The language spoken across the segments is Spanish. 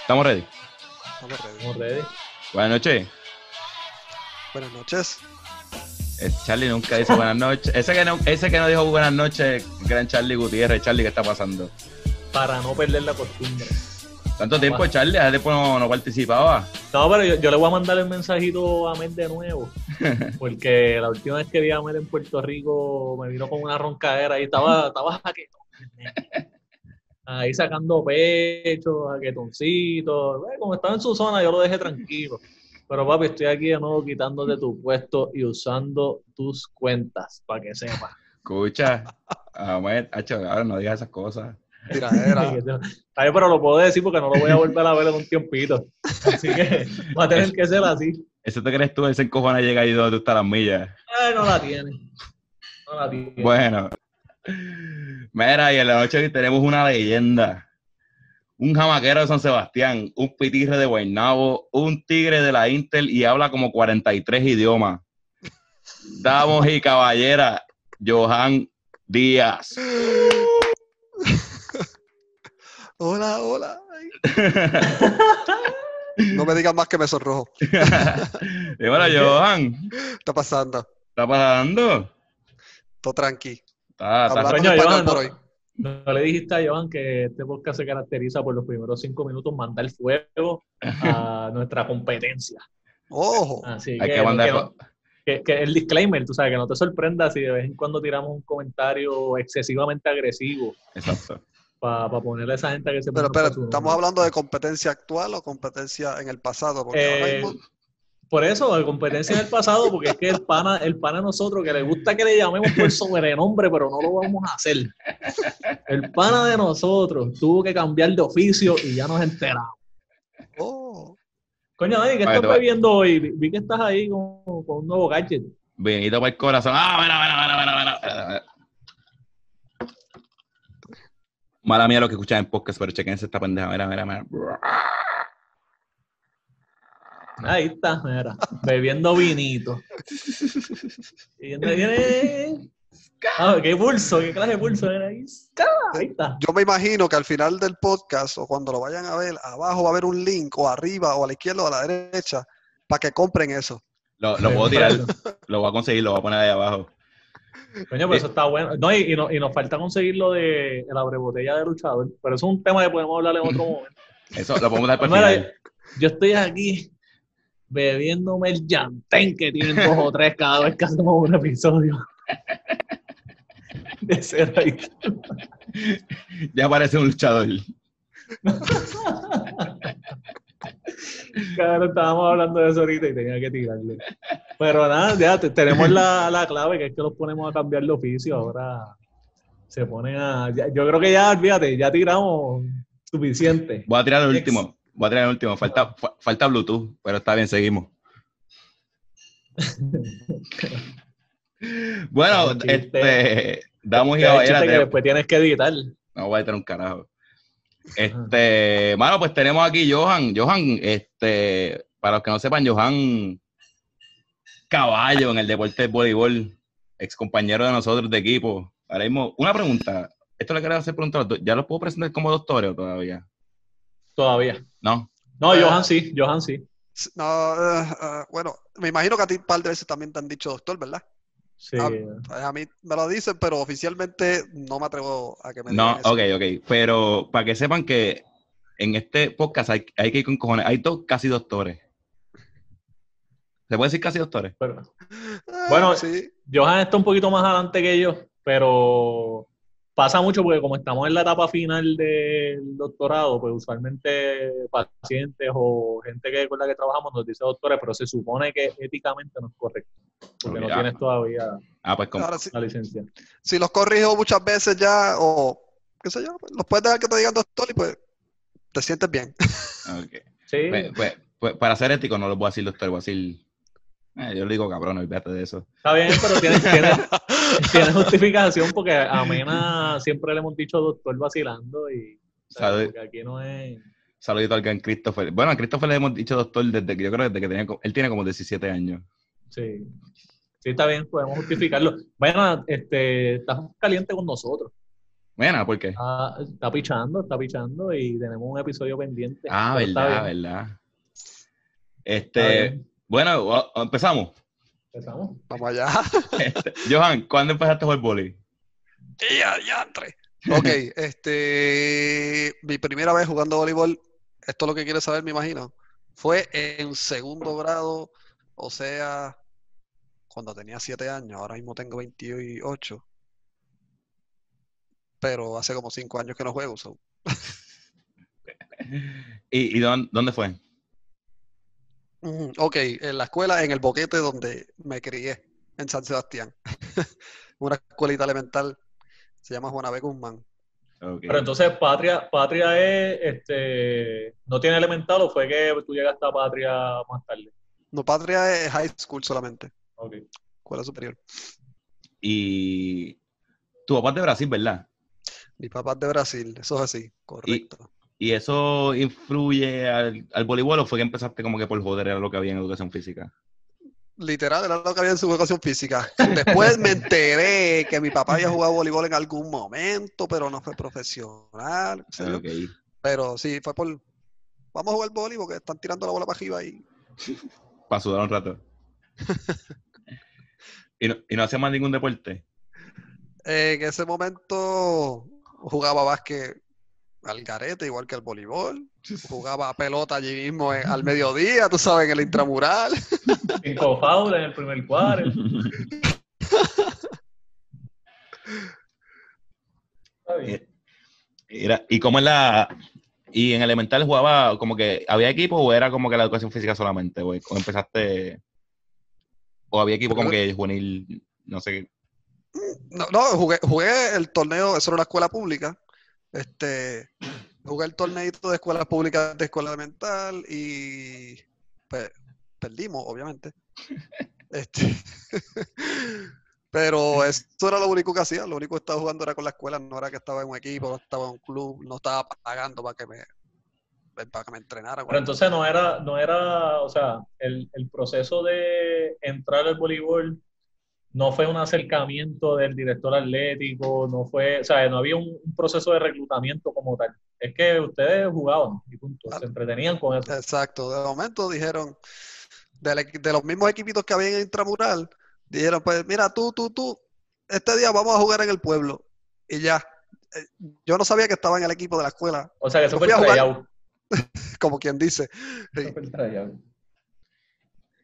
¿Estamos ready? Estamos ready. Estamos ready. Buenas noches. Buenas noches. Eh, Charlie nunca dice buenas noches. Ese que no, ese que no dijo buenas noches, gran Charlie Gutiérrez. Charlie, ¿qué está pasando? Para no perder la costumbre. Tanto tiempo, Charlie, hace tiempo no, no participaba. No, pero yo, yo le voy a mandar el mensajito a Mel de nuevo. Porque la última vez que vi a Mel en Puerto Rico me vino con una roncadera y estaba, estaba jaquetón. Ahí sacando pecho, jaquetoncito. Eh, Como estaba en su zona, yo lo dejé tranquilo. Pero papi, estoy aquí de nuevo quitándote tu puesto y usando tus cuentas, para que sepas. Escucha. Hacho, ahora no digas esas cosas. Tiradera. Ay, pero lo puedo decir porque no lo voy a volver a ver en un tiempito. Así que va a tener que ser así. ¿Eso te crees tú? Ese encojona llega ahí donde tú estás las millas. Ay, no la tiene. No la tiene. Bueno. Mira, y en la noche tenemos una leyenda. Un jamaquero de San Sebastián, un pitirre de Guaynabo, un tigre de la Intel y habla como 43 idiomas. Damos y caballera, Johan Díaz. Hola, hola. No me digas más que me sonrojo. y bueno, Johan, ¿Qué está pasando? ¿está pasando? Todo tranqui. Está, está- Johan, por no. hoy. No le dijiste a Johan que este podcast se caracteriza por los primeros cinco minutos mandar fuego a nuestra competencia. Ojo. Así hay que, que mandar... que no- que- que el disclaimer, tú sabes, que no te sorprenda si de vez en cuando tiramos un comentario excesivamente agresivo Exacto. Para ponerle a esa gente que se Pero, pero, su ¿estamos hablando de competencia actual o competencia en el pasado? Porque ahora Eh, mismo, Por eso, de competencia en el pasado, porque es que el pana, el pana a nosotros, que le gusta que le llamemos por sobrenombre, pero no lo vamos a hacer. El pana de nosotros tuvo que cambiar de oficio y ya nos enteramos. oh, Coño, Dani, ¿qué estás bebiendo hoy? Vi- que estás ahí con, con un nuevo gadget. Vinito para el corazón. Ah, mira, mira, mira, mira, mira. Mala mía lo que escuchan en podcast, pero chequense esta pendeja. Mira, mira, mira. Ahí está, mira, bebiendo vinito. Y viene- viene- Ah, qué pulso, qué clase de pulso era ahí. Ahí está. yo me imagino que al final del podcast o cuando lo vayan a ver, abajo va a haber un link o arriba o a la izquierda o a la derecha para que compren eso. Lo, lo puedo tirar, lo voy a conseguir, lo voy a poner ahí abajo. Coño, pero eso está bueno. No, y, y no- y nos falta conseguir lo de el abrebotella de luchador. Pero eso es un tema que podemos hablar en otro momento. Eso lo podemos dar para Mira, final. yo estoy aquí bebiéndome el llantén que tienen dos o tres cada vez que hacemos un episodio. De ahí. Ya parece un luchador. Cabrón, estábamos hablando de eso ahorita y tenía que tirarle. Pero nada, ya te- tenemos la, la clave, que es que los ponemos a cambiar de oficio. Ahora se ponen a. ya- yo creo que ya, olvídate, ya tiramos suficiente. Voy a tirar el último. Voy a tirar el último. Falta, fa- falta Bluetooth, pero está bien, seguimos. Bueno, este, damos y caballeras. después tienes que editar. No voy a editar un carajo. Este, mano, pues tenemos aquí Johan. Johan, este, para los que no sepan, Johan Caballo en el deporte del voleibol, ex compañero de nosotros de equipo. Ahora mismo, una pregunta. Esto le quiero hacer pregunta a los dos. ¿Ya los puedo presentar como doctores o todavía? Todavía. No. No, Johan sí, Johan sí. No, eh, eh, bueno, me imagino que a ti un par de veces también te han dicho doctor, ¿verdad? Sí. A mí me lo dicen, pero oficialmente no me atrevo a que me No, digan eso. ok, ok. Pero para que sepan que en este podcast hay, hay que ir con cojones. Hay dos casi doctores. ¿Se puede decir casi doctores? Pero, Ah, Bueno, sí. Johan está un poquito más adelante que yo, pero pasa mucho porque como estamos en la etapa final del doctorado, pues usualmente pacientes o gente que con la que trabajamos nos dice doctores, pero se supone que éticamente no es correcto, porque Ok, no ah. tienes todavía Ah, pues. Ahora sí, la licencia. si los corrijo muchas veces ya, o qué sé yo, pues, los puedes dejar que te digan doctor y pues te sientes bien. ok. Sí, Pues, pues, pues, para ser ético no lo voy a decir doctor, voy a decir... eh, yo le digo cabrón, olvídate de eso. está bien, pero tienes, tienes, tienes justificación porque a Mena siempre le hemos dicho doctor vacilando y o sea, aquí no es... Saludito al gran Christopher. Bueno, a Christopher le hemos dicho doctor desde que yo creo desde que tenía, él tiene como 17 años. Sí. Sí, está bien, podemos justificarlo. Bueno, este, estás caliente con nosotros. Mira, ¿por qué? Ah, está pichando, está pichando y tenemos un episodio pendiente. Ah, está verdad, verdad. está Este, bueno, empezamos. Empezamos. Vamos allá. Este, Johan, ¿cuándo empezaste a jugar boli? Ya, ya entré. Ok, este, mi primera vez jugando voleibol, esto es lo que quieres saber, me imagino, fue en segundo grado, o sea, cuando tenía 7 años, ahora mismo tengo 28, pero hace como 5 años que no juego. so. ¿Y, y dónde, dónde fue? Ujú, Ok, en la escuela, en el boquete donde me crié, en San Sebastián, una escuelita elemental, se llama Juana B. Guzmán. Pero entonces, Patria, Patria es, este, ¿no tiene elemental o fue que tú llegaste a Patria más tarde? No, Patria es high school solamente, Ok. escuela superior. Y tu papá es de Brasil, ¿verdad? Mi papá es de Brasil, eso es así, correcto. ¿Y eso influye al, al voleibol o fue que empezaste como que por joder era lo que había en educación física? Literal, era lo que había en su educación física. Después me enteré que mi papá había jugado voleibol en algún momento, pero no fue profesional. Pero sí, fue por. Vamos a jugar voleibol porque están tirando la bola para arriba y. Para sudar un rato. ¿Y no, ¿Y no hacía más ningún deporte? En ese momento jugaba básquet al garete, igual que el voleibol. Jugaba pelota allí mismo en- al mediodía, tú sabes, en el intramural. Cinco fouls en el primer cuadro. Está bien. Era- ¿Y cómo es la... ¿Y en elemental jugaba como que había equipo o era como que la educación física solamente, güey? ¿O empezaste... ¿O había equipo como que juvenil, no sé qué? No, no, jugué, jugué el torneo, eso era una escuela pública. Este, jugué el torneito de escuelas públicas de escuela elemental y pues, perdimos, obviamente. Este, pero eso era lo único que hacía, lo único que estaba jugando era con la escuela, no era que estaba en un equipo, no estaba en un club, no estaba pagando para que me, para que me entrenara. Pero entonces no era, no era, o sea, el, el proceso de entrar al voleibol no fue un acercamiento del director atlético, no fue, o sea, no había un, un proceso de reclutamiento como tal. Es que ustedes jugaban y punto, se entretenían con eso. Exacto, de momento dijeron, equi- de, los mismos equipitos que había en Intramural, dijeron, pues mira, tú, tú, tú, este día vamos a jugar en el pueblo. Y ya, Eh, yo no sabía que estaba en el equipo de la escuela, O sea, que eso Yo fue tryout. como quien dice. Sí. Eso fue el tryout.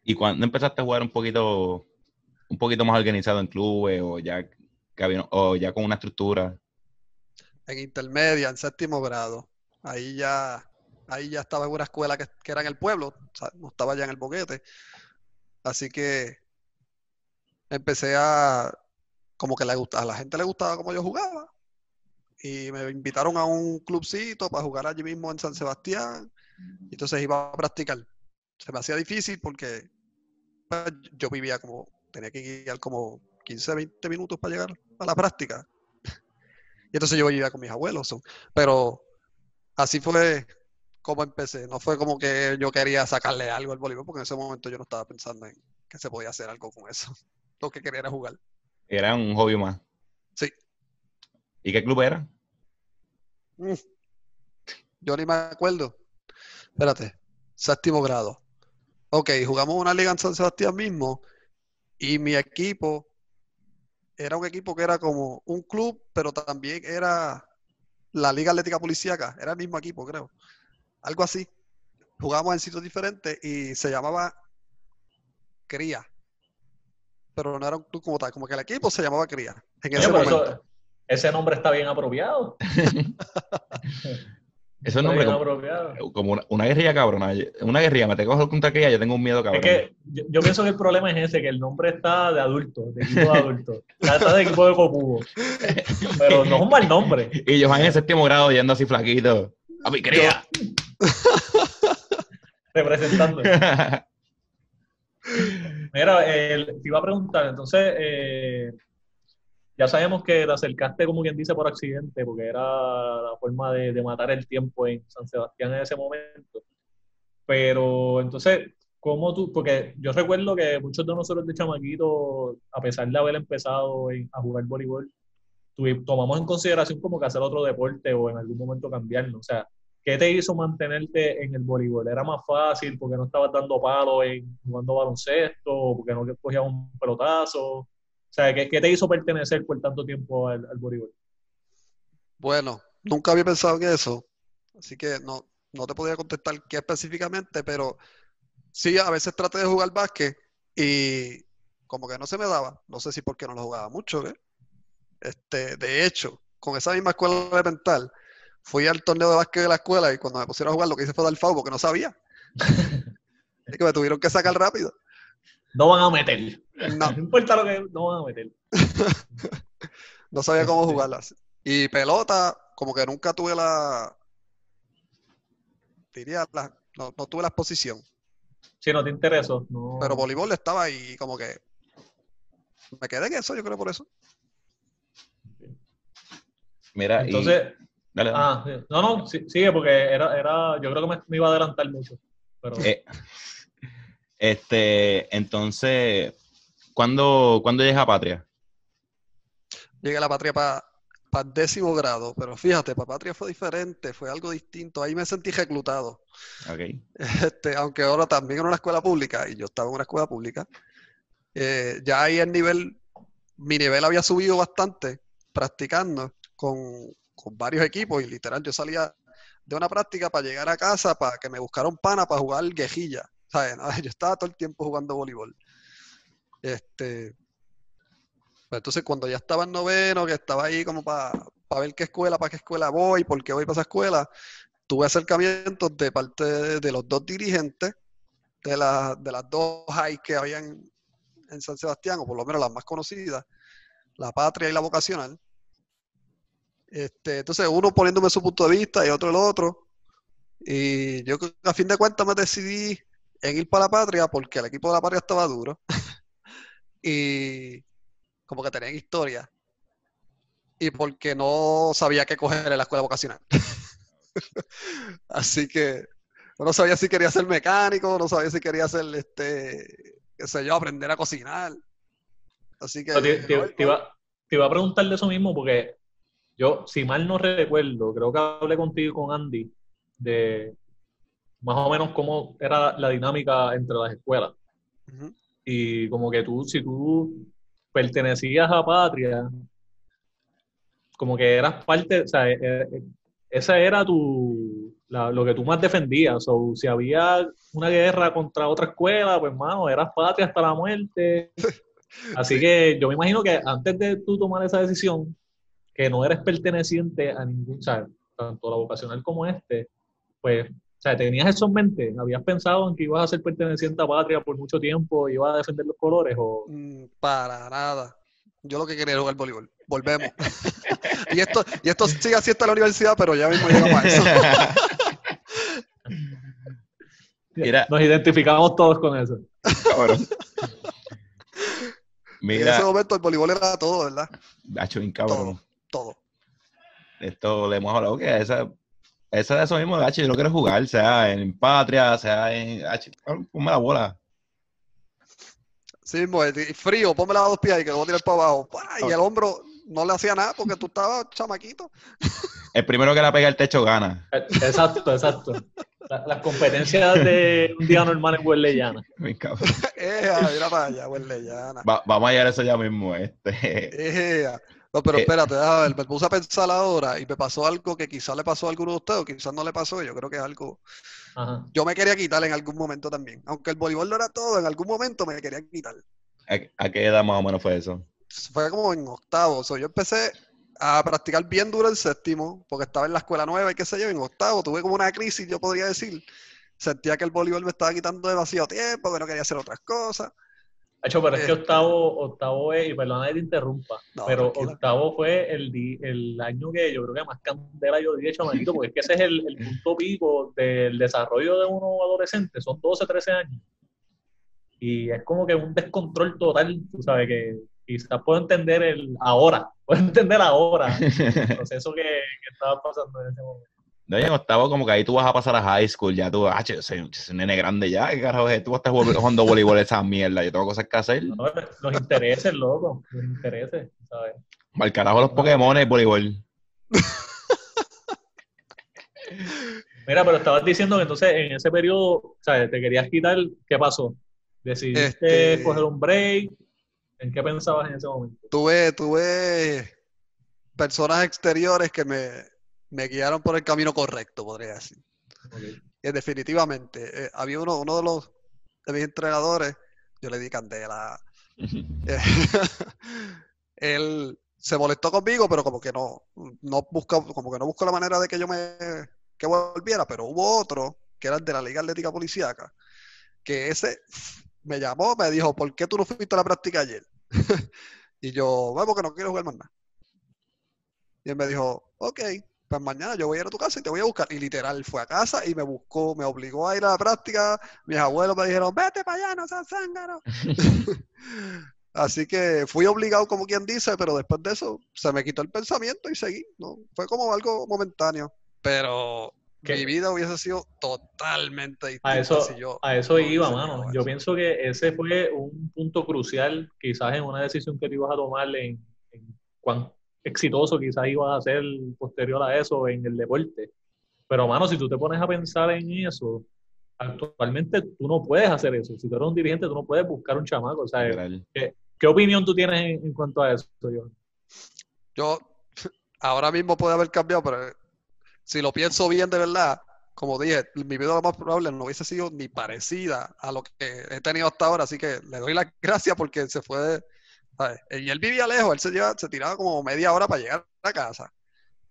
¿Y cuándo empezaste a jugar un poquito, un poquito más organizado en clubes o ya, o ya con una estructura? En intermedia, en séptimo grado. Ahí ya, ahí ya estaba en una escuela que, que era en el pueblo, no estaba ya en el boquete. Así que empecé a, como que le gusta, a la gente le gustaba como yo jugaba. Y me invitaron a un clubcito para jugar allí mismo en San Sebastián. Y entonces iba a practicar. Se me hacía difícil porque pues, yo vivía como, tenía que guiar como 15, 20 minutos para llegar a la práctica. Y entonces yo vivía con mis abuelos. Pero así fue como empecé. No fue como que yo quería sacarle algo al voleibol, porque en ese momento yo no estaba pensando en que se podía hacer algo con eso. Lo que quería era jugar. Era un hobby más. Sí. ¿Y qué club era? Mm. Yo ni me acuerdo. Espérate. Séptimo grado. Ok, jugamos una liga en San Sebastián mismo y mi equipo era un equipo que era como un club, pero también era la Liga Atlética Policíaca. Era el mismo equipo, creo. Algo así. Jugamos en sitios diferentes y se llamaba Cría. Pero no era un club como tal, como que el equipo se llamaba Cría en ese pero momento. eso- ese nombre está bien apropiado. Eso es Está nombre como, una, una guerrilla cabrona. Una guerrilla, me que coger contra aquella, yo tengo un miedo cabrón. Es que yo, yo pienso que el problema es ese, que el nombre está de adulto, de equipo de adulto. Está de equipo de copugo. Pero no es un mal nombre. Y Johan en séptimo grado yendo así flaquito. A mi cría. Representando. Mira, eh, te iba a preguntar, entonces, eh, ya sabemos que te acercaste, como quien dice, por accidente, porque era la forma de, de matar el tiempo en San Sebastián en ese momento. Pero entonces, ¿cómo tú? Porque yo recuerdo que muchos de nosotros de chamaquitos, a pesar de haber empezado a jugar voleibol, tomamos en consideración como que hacer otro deporte o en algún momento cambiarlo. O sea, ¿qué te hizo mantenerte en el voleibol? ¿Era más fácil porque no estabas dando palos en jugando baloncesto porque no cogías un pelotazo? O sea, ¿qué, qué te hizo pertenecer por tanto tiempo al, al voleibol? Bueno, nunca había pensado en eso, así que no, no te podía contestar qué específicamente, pero sí, a veces traté de jugar básquet y como que no se me daba. No sé si porque no lo jugaba mucho, ¿qué? Este, de hecho, con esa misma escuela elemental, fui al torneo de básquet de la escuela y cuando me pusieron a jugar lo que hice fue dar FAU porque no sabía. Es que me tuvieron que sacar rápido. No van a meter. No, No importa lo que no van a meter. no sabía cómo jugarlas. Y pelota, como que nunca tuve la, diría, la- no, no tuve la exposición. Si no te interesó, no. Pero voleibol estaba ahí y como que me quedé en eso, yo creo por eso. Mira, y- Entonces, dale, dale. ah, sí. no, no, sí- sigue porque era, era, yo creo que me, me iba a adelantar mucho. Pero Eh, este, entonces, ¿cuándo, ¿cuándo llega a Patria? Llegué a la patria para décimo grado, pero fíjate, para patria fue diferente, fue algo distinto. Ahí me sentí reclutado. Ok. Este, aunque ahora también en una escuela pública, y yo estaba en una escuela pública, eh, ya ahí el nivel, mi nivel había subido bastante practicando con, con varios equipos y literal yo salía de una práctica para llegar a casa para que me buscara un pana para jugar guejilla. ¿sabes? Yo estaba todo el tiempo jugando voleibol. Este, pues entonces cuando ya estaba en noveno, que estaba ahí como para ver qué escuela, para qué escuela voy, por qué voy para esa escuela, tuve acercamientos de parte de, los dos dirigentes de, la- de las dos high que habían en San Sebastián, o por lo menos las más conocidas, la Patria y la Vocacional. Este, entonces, uno poniéndome su punto de vista y otro el otro. Y yo a fin de cuentas me decidí en ir para la Patria porque el equipo de la Patria estaba duro. y como que tenían historia. Y porque no sabía qué coger en la escuela vocacional. Así que no sabía si quería ser mecánico, no sabía si quería ser, este, qué sé yo, aprender a cocinar. Así que... Te, te- no, te iba, te iba a preguntar de eso mismo porque yo, si mal no recuerdo, creo que hablé contigo y con Andy de más o menos cómo era la dinámica entre las escuelas. Y como que tú, si tú pertenecías a Patria, como que eras parte, o sea, eh, eh, esa era tu, la- lo que tú más defendías. O si había una guerra contra otra escuela, pues, mano, eras Patria hasta la muerte. Así Sí. que yo me imagino que antes de tú tomar esa decisión, que no eres perteneciente a ningún, o sea, tanto la vocacional como este, pues, sea, tenías eso en mente, habías pensado en que ibas a ser perteneciente a Patria por mucho tiempo y ibas a defender los colores, o Mm, Para nada. Yo lo que quería era jugar voleibol. Volvemos. y esto, y esto sigue así hasta la universidad, pero ya mismo llegamos a eso. Mira, nos identificamos todos con eso. cabrón. En ese Mira, momento el voleibol era todo, ¿verdad? Hacho, bien cabrón. Todo. Esto le hemos hablado que esa, esa de eso mismo, Hacho, yo no quiero jugar, sea en Patria, sea en. Hacho, ponme la bola. Sí, mismo, el- y frío, ponme las dos pies y que lo voy a tirar para abajo. Y el hombro no le hacía nada porque tú estabas chamaquito. El primero que la pega el techo gana. Eh, Exacto, exacto. La- las competencias de un día normal en cabrón. Ea, mira para allá, huele llana. Va- vamos a a eso ya mismo. Este. Ea. No, pero Eh. espérate, déjame ver, me puse a pensar ahora y me pasó algo que quizás le pasó a alguno de ustedes o quizás no le pasó. Yo creo que es algo. Ajá. Yo me quería quitar en algún momento también. Aunque el voleibol no era todo, en algún momento me quería quitar. ¿A, a qué edad más o menos fue eso? Fue como en octavo. O sea, yo empecé a practicar bien duro en séptimo, porque estaba en la escuela nueva y qué sé yo, en octavo tuve como una crisis, yo podría decir. Sentía que el voleibol me estaba quitando demasiado tiempo, que no quería hacer otras cosas. Hacho, pero es que Eh. octavo, octavo es, y perdona que te interrumpa, No, pero tranquila. octavo fue el, el año que yo creo que más candela yo di chamaquito, porque es que ese es el, el punto pico del desarrollo de uno adolescente, son 12, 13 años. Y es como que un descontrol total, tú sabes, que quizás puedo entender el ahora, puedo entender ahora el proceso que, que estaba pasando en ese momento. No, y en octavo, como que ahí tú vas a pasar a high school, ya tú, ah, yo soy, un nene grande ya, ¿qué carajo es? Tú vas a estar jugando voleibol esa mierda, yo tengo cosas que hacer. ¿no? Los intereses, loco, los intereses, ¿sabes? Al carajo los Pokémon y voleibol. Mira, pero estabas diciendo que entonces en ese periodo, o sea, te querías quitar, ¿qué pasó? ¿Decidiste Este- coger un break? ¿En qué pensabas en ese momento? Tuve, tuve personas exteriores que me, me guiaron por el camino correcto, podría decir. Y definitivamente, eh, había uno, uno de los de mis entrenadores, yo le di candela. Eh, él se molestó conmigo, pero como que no, no buscó, como que no buscó la manera de que yo me que volviera, pero hubo otro que era el de la Liga Atlética Policiaca, que ese me llamó, me dijo, ¿por qué tú no fuiste a la práctica ayer? y yo, bueno, porque no quiero jugar más nada. Y él me dijo, ok, pues mañana yo voy a ir a tu casa y te voy a buscar. Y literal, fue a casa y me buscó, me obligó a ir a la práctica. Mis abuelos me dijeron, vete para allá, no seas zángano. Así que fui obligado, como quien dice, pero después de eso se me quitó el pensamiento y seguí. ¿no? Fue como algo momentáneo. Pero ¿Qué? mi vida hubiese sido totalmente distinta A eso, si yo a eso no iba, mano. Yo eso. pienso que ese fue un punto crucial, quizás en una decisión que tú ibas a tomar en, en cuán exitoso quizás ibas a ser posterior a eso en el deporte. Pero, mano, si tú te pones a pensar en eso, actualmente tú no puedes hacer eso. Si tú eres un dirigente, tú no puedes buscar un chamaco. O sea. ¿qué opinión tú tienes en, en cuanto a eso, John? Yo ahora mismo puede haber cambiado, pero si lo pienso bien de verdad, como dije, mi vida lo más probable no hubiese sido ni parecida a lo que he tenido hasta ahora, así que le doy las gracias porque se fue, ¿sabes? Y él vivía lejos, él se, lleva, se tiraba como media hora para llegar a casa,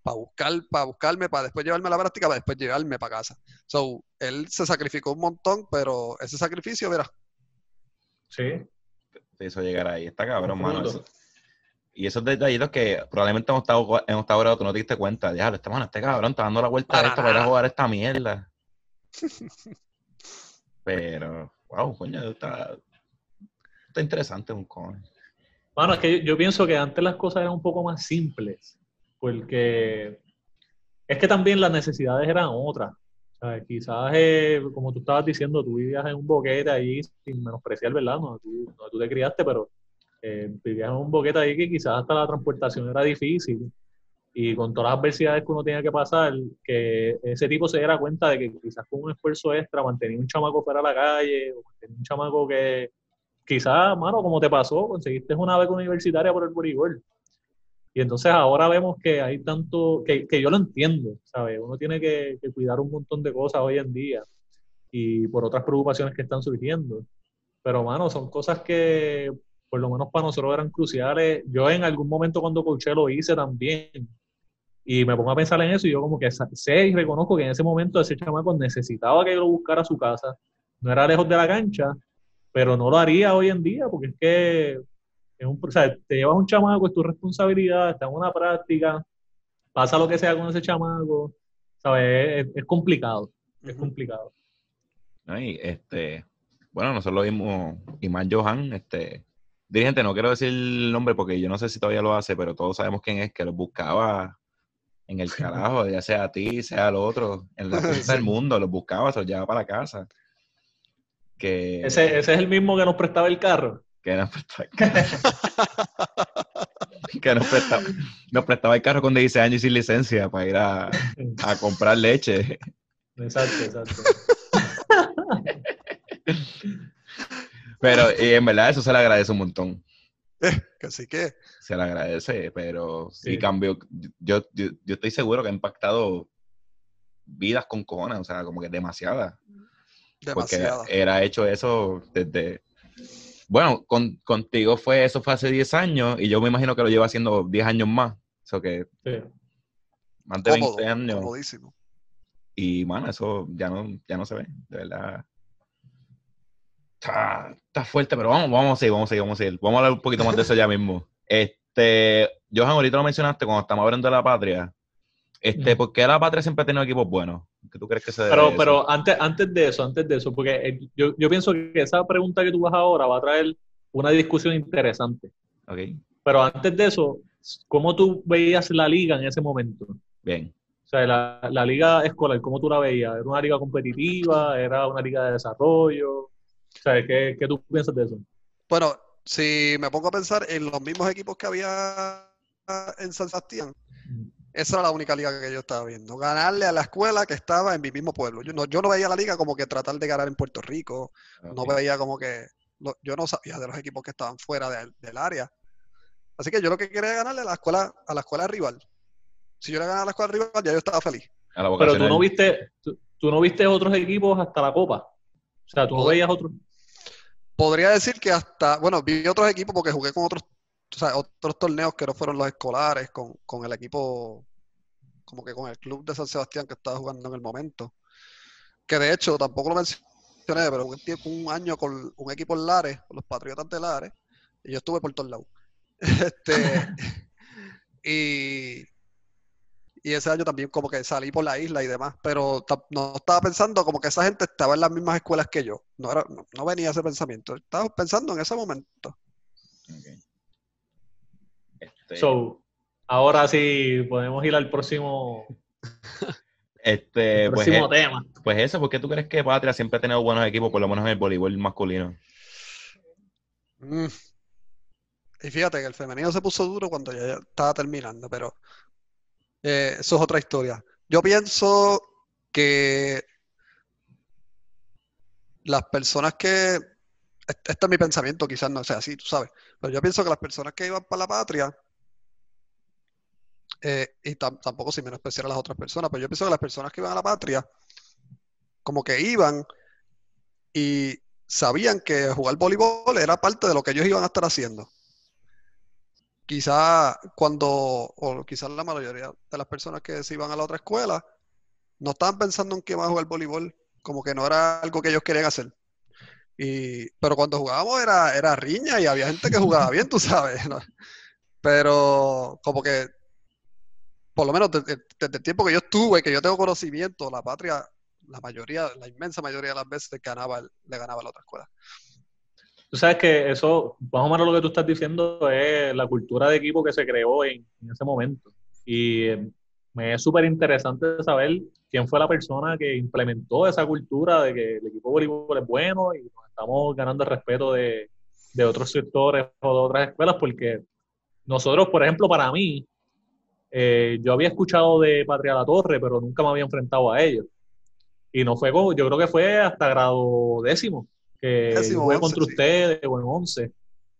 para buscar, para buscarme, para después llevarme a la práctica, para después llevarme para casa. So, él se sacrificó un montón, pero ese sacrificio, mira, Sí. Te hizo llegar ahí. Está cabrón, mano. eso- Y esos detallitos que probablemente hemos estado en esta hora tú no te diste cuenta. Ya, este, mano, este cabrón está dando la vuelta a esto para ir a nada. jugar esta mierda. Pero, wow, coño, está, está interesante un con. Bueno, es que yo, pienso que antes las cosas eran un poco más simples, porque es que también las necesidades eran otras. Quizás, eh, como tú estabas diciendo, tú vivías en un boquete allí, sin menospreciar, ¿verdad? No, tú, donde tú te criaste, pero eh, vivías en un boquete ahí que quizás hasta la transportación era difícil. Y con todas las adversidades que uno tenía que pasar, que ese tipo se diera cuenta de que quizás con un esfuerzo extra mantenía un chamaco fuera a la calle, o mantenía un chamaco que quizás, mano, como te pasó, conseguiste una beca universitaria por el voleibol. Y entonces ahora vemos que hay tanto, que, que yo lo entiendo, ¿sabes? Uno tiene que, cuidar un montón de cosas hoy en día y por otras preocupaciones que están surgiendo. Pero, mano, son cosas que por lo menos para nosotros eran cruciales. Yo en algún momento cuando coaché lo hice también. Y me pongo a pensar en eso y yo como que sé y reconozco que en ese momento ese chamaco necesitaba que yo lo buscara a su casa. No era lejos de la cancha, pero no lo haría hoy en día porque es que es un, o sea, te llevas un chamaco, es tu responsabilidad, está en una práctica, pasa lo que sea con ese chamaco, ¿sabes? Es, es complicado, es Ujú. complicado. ¿no? Y este, bueno, nosotros lo vimos, Imán Johan, este, dirigente, no quiero decir el nombre porque yo no sé si todavía lo hace, pero todos sabemos quién es, que lo buscaba en el carajo, ya sea a ti, sea al otro, en la punta del mundo, los buscaba, se los llevaba para casa. Que, Ese, ese es el mismo que nos prestaba el carro. que nos prestaba, que nos prestaba, nos prestaba el carro con 16 años y sin licencia para ir a, a comprar leche. Exacto, exacto. Pero y en verdad eso se le agradece un montón. Así que, Se le agradece, pero sí, Sí. cambió. Yo, yo, yo estoy seguro que ha impactado vidas con cojones, o sea, como que demasiadas. Porque demasiado. era hecho eso desde. Bueno, con, contigo fue eso fue hace 10 años y yo me imagino que lo lleva haciendo 10 años más. Eso que Sí. más de Cómodo, 20 años. comodísimo. Y, mano, eso ya no, ya no se ve, de verdad. Está, está fuerte, pero vamos, vamos a seguir, vamos a seguir, vamos a seguir. Vamos a hablar un poquito más de eso ya mismo. Este, Johan, ahorita lo mencionaste cuando estamos hablando de la patria. Este. ¿por qué la patria siempre ha tenido equipos buenos? ¿Qué tú crees que se Pero, eso? pero antes, antes de eso, antes de eso, porque eh, yo, yo pienso que esa pregunta que tú vas ahora va a traer una discusión interesante. Ok, Pero antes de eso, ¿cómo tú veías la liga en ese momento? bien. O sea, la, la liga escolar, ¿cómo tú la veías? ¿Era una liga competitiva? ¿Era una liga de desarrollo? O sea, ¿qué, qué tú piensas de eso? Bueno, si me pongo a pensar en los mismos equipos que había en San Sebastián, esa era la única liga que yo estaba viendo. Ganarle a la escuela que estaba en mi mismo pueblo. Yo no, yo no veía la liga como que tratar de ganar en Puerto Rico. No Ok. veía como que. yo no sabía de los equipos que estaban fuera de- del área. Así que yo lo que quería era ganarle a la escuela, a la escuela rival. Si yo le ganaba a la escuela rival, ya yo estaba feliz. A la Pero tú no viste, tú, tú no viste otros equipos hasta la Copa. O sea, tú no veías otros. Podría decir que hasta, bueno, vi otros equipos porque jugué con otros, o sea, otros torneos que no fueron los escolares, con, con el equipo, como que con el club de San Sebastián que estaba jugando en el momento. Que de hecho, tampoco lo mencioné, pero un, año con un equipo en Lares, los Patriotas de Lares, y yo estuve por todos lados. Este, y, y ese año también como que salí por la isla y demás, pero no estaba pensando como que esa gente estaba en las mismas escuelas que yo. No, era, no, venía ese pensamiento. Estaba pensando en ese momento. Ok. Este, So, ahora sí podemos ir al próximo, este, pues, próximo eh, tema. pues eso, ¿por qué tú crees que Patria siempre ha tenido buenos equipos, por lo menos en el voleibol masculino? Mm. Y fíjate que el femenino se puso duro cuando ya ya estaba terminando, pero eh, eso es otra historia. Yo pienso que las personas que, este este es mi pensamiento, quizás no sea así, tú sabes, pero yo pienso que las personas que iban para la patria, eh, y tam- tampoco sin menospreciar a las otras personas, pero yo pienso que las personas que iban a la patria, como que iban y sabían que jugar voleibol era parte de lo que ellos iban a estar haciendo. Quizá cuando, o quizás la mayoría de las personas que se iban a la otra escuela, no estaban pensando en que iban a jugar voleibol, como que no era algo que ellos querían hacer. Y, pero cuando jugábamos era, era riña y había gente que jugaba bien, tú sabes, ¿no? Pero como que, por lo menos desde, el tiempo que yo estuve, que yo tengo conocimiento, la patria, la mayoría, la inmensa mayoría de las veces ganaba, le ganaba la otra escuela. Tú sabes que eso, más o menos lo que tú estás diciendo es la cultura de equipo que se creó en, ese momento. Y eh, me es súper interesante saber quién fue la persona que implementó esa cultura de que el equipo de voleibol es bueno y estamos ganando el respeto de, de otros sectores o de otras escuelas, porque nosotros, por ejemplo, para mí, eh, yo había escuchado de Patria La Torre, pero nunca me había enfrentado a ellos. Y no fue como, yo creo que fue hasta grado décimo, que Décimo, jugué once, contra sí. ustedes o en once,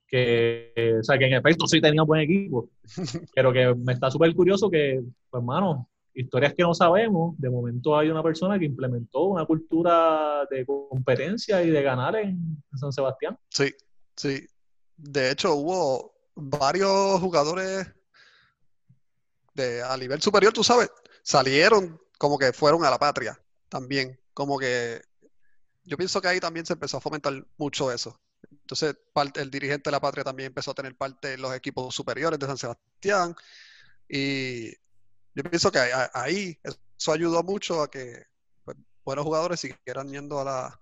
que, eh, o sea, que en efecto sí tenía buen equipo, pero que me está súper curioso que, pues, hermano, historias que no sabemos, de momento hay una persona que implementó una cultura de competencia y de ganar en San Sebastián. Sí, sí. De hecho, hubo varios jugadores de, a nivel superior, tú sabes, salieron como que fueron a la patria también. Como que yo pienso que ahí también se empezó a fomentar mucho eso. Entonces, parte, el dirigente de la patria también empezó a tener parte en los equipos superiores de San Sebastián. Y yo pienso que ahí, eso ayudó mucho a que pues, buenos jugadores siguieran yendo a la,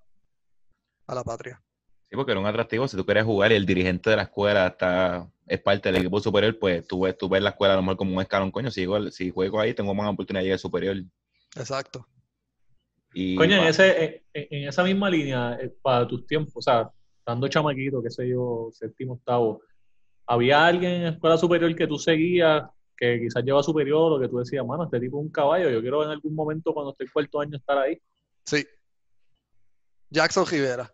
a la patria. Sí, porque era un atractivo. Si tú querías jugar y el dirigente de la escuela está, es parte del equipo superior, pues tú ves, tú ves la escuela a lo mejor como un escalón, coño. Si, juego- si juego ahí, tengo más oportunidad de llegar superior. Exacto. Y, Coño, en, ese, en, en esa misma línea, eh, para tus tiempos, o sea, estando chamaquito, qué sé yo, séptimo, octavo, ¿había alguien en escuela superior que tú seguías, que quizás lleva superior, o que tú decías, mano, este tipo es un caballo, yo quiero en algún momento cuando esté en cuarto año estar ahí? Sí. Jackson Rivera.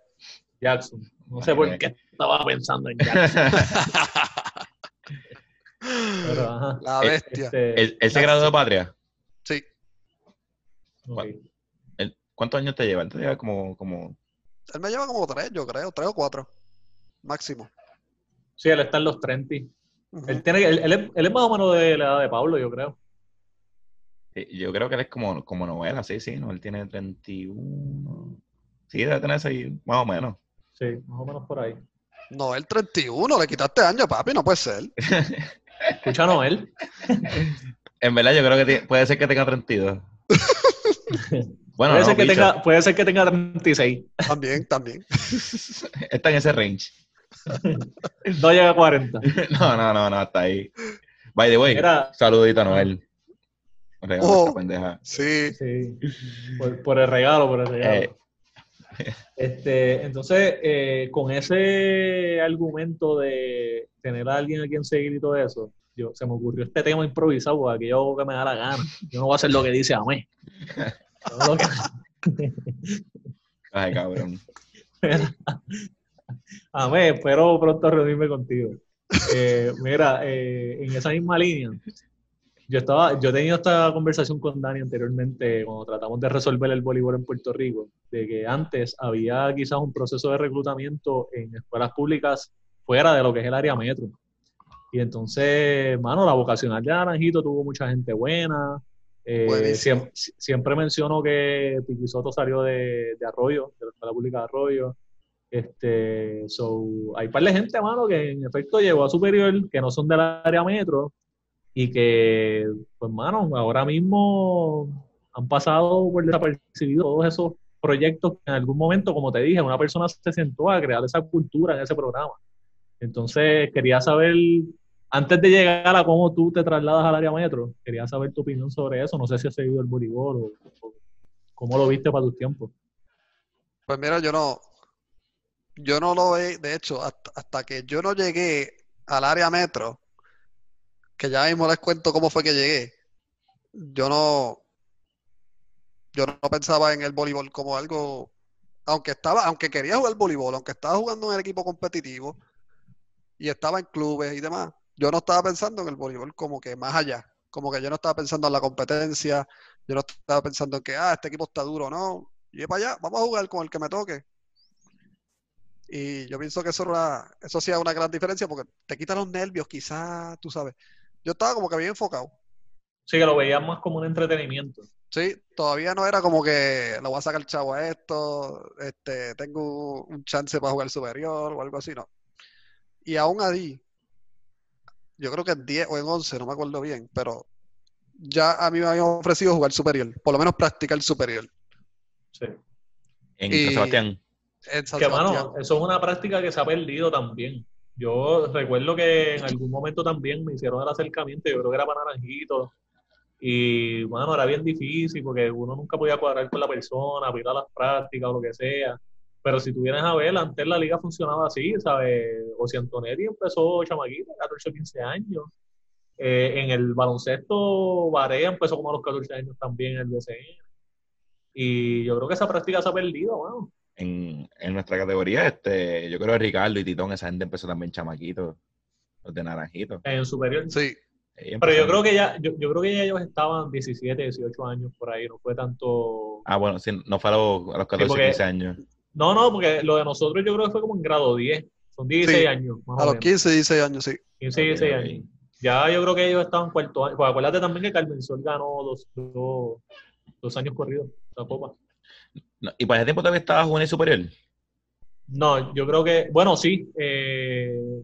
Jackson. No sé por qué estaba pensando en Jackson. Pero, ajá. La Eh, bestia. Este, ¿Él, él se graduó de patria? Sí. ¿Cuántos años te lleva? Él te lleva como, como... Él me lleva como tres, yo creo, tres o cuatro. Máximo. Sí, él está en los 30. Ujú. Él, tiene, él, él es, él es más o menos de la edad de Pablo, yo creo. Sí, Yo creo que él es como, como novela, sí, sí, ¿no? Él tiene 31. Sí, debe tener ahí, más o menos. Sí, más o menos por ahí. No, el 31, le quitaste años, papi, no puede ser. Escucha a Noel. En verdad, yo creo que puede ser que tenga 32. Bueno, puede, no, ser que tenga, puede ser que tenga 36. También, también. está en ese range. No llega a 40. No, no, no, no, está ahí. By the way, Era, saludito a Noel. Regalo Oh. esta pendeja. Sí. sí, por, por el regalo, por el regalo. Eh. Este, entonces, eh, con ese argumento de tener a alguien a quien seguir y todo eso, yo se me ocurrió este tema improvisado, porque yo que me da la gana. Yo no voy a hacer lo que dice a mí. Ay, cabrón. A mí, espero pronto reunirme contigo. Eh, mira, eh, en esa misma línea, yo estaba, yo he tenido esta conversación con Dani anteriormente cuando tratamos de resolver el voleibol en Puerto Rico, de que antes había quizás un proceso de reclutamiento en escuelas públicas fuera de lo que es el área metro. Y entonces, mano, la vocacional de Naranjito tuvo mucha gente buena. Eh, siempre, siempre, menciono que Piquisoto salió de, de, Arroyo, de la Escuela Pública de Arroyo. Este, so, hay un par de gente, mano, que en efecto llegó a superior, que no son del área metro, y que, pues, mano, ahora mismo han pasado por desapercibido todos esos proyectos que en algún momento, como te dije, una persona se sentó a crear esa cultura en ese programa. Entonces, quería saber, antes de llegar a cómo tú te trasladas al área metro, quería saber tu opinión sobre eso. No sé si has seguido el voleibol o, cómo lo viste para tus tiempos. Pues mira, yo no, yo no lo ve, de hecho, hasta que yo no llegué al área metro, que ya mismo les cuento cómo fue que llegué. Yo no, yo no pensaba en el voleibol como algo, aunque estaba, aunque quería jugar voleibol, aunque estaba jugando en el equipo competitivo y estaba en clubes y demás, yo no estaba pensando en el voleibol como que más allá, como que yo no estaba pensando en la competencia, yo no estaba pensando en que, ah, este equipo está duro, no, y para allá, vamos a jugar con el que me toque. Y yo pienso que eso, era, eso hacía una gran diferencia porque te quita los nervios, quizás, tú sabes yo estaba como que bien enfocado. Sí, que lo veía más como un entretenimiento. Sí, todavía no era como que lo voy a sacar chavo a esto, este, tengo un chance para jugar superior o algo así, no. Y aún ahí, yo creo que en 10 o en 11, no me acuerdo bien, pero ya a mí me habían ofrecido jugar superior, por lo menos practicar superior. Sí. En San Sebastián. En San que, Mano, eso es una práctica que se ha perdido también. Yo recuerdo que en algún momento también me hicieron el acercamiento, yo creo que era para Naranjito. Y bueno, era bien difícil porque uno nunca podía cuadrar con la persona, pedir las prácticas o lo que sea. Pero si tú vienes a ver, antes la liga funcionaba así, ¿sabes? O si Antonetti empezó chamaquito, 14 o 15 años. Eh, en el baloncesto, Varea empezó como a los 14 años también en el DCN. Y yo creo que esa práctica se ha perdido, bueno en, nuestra categoría, este, yo creo que Ricardo y Titón, esa gente empezó también chamaquitos, los de Naranjito. En superior. Sí. Pero yo creo que ya, yo, yo, creo que ya ellos estaban 17, 18 años por ahí, no fue tanto. Ah, bueno, sí, no fue a los, a los 14, 15 años. No, no, porque lo de nosotros yo creo que fue como en grado 10. Son 16 años. a los 15, 16 años, sí. 15, 16 años. Ya yo creo que ellos estaban cuarto año. Pues acuérdate también que Carmen Sol ganó dos, dos, dos años corridos, la copa. ¿Y para ese tiempo todavía estaba jugando superior? No, yo creo que, bueno, sí. Eh,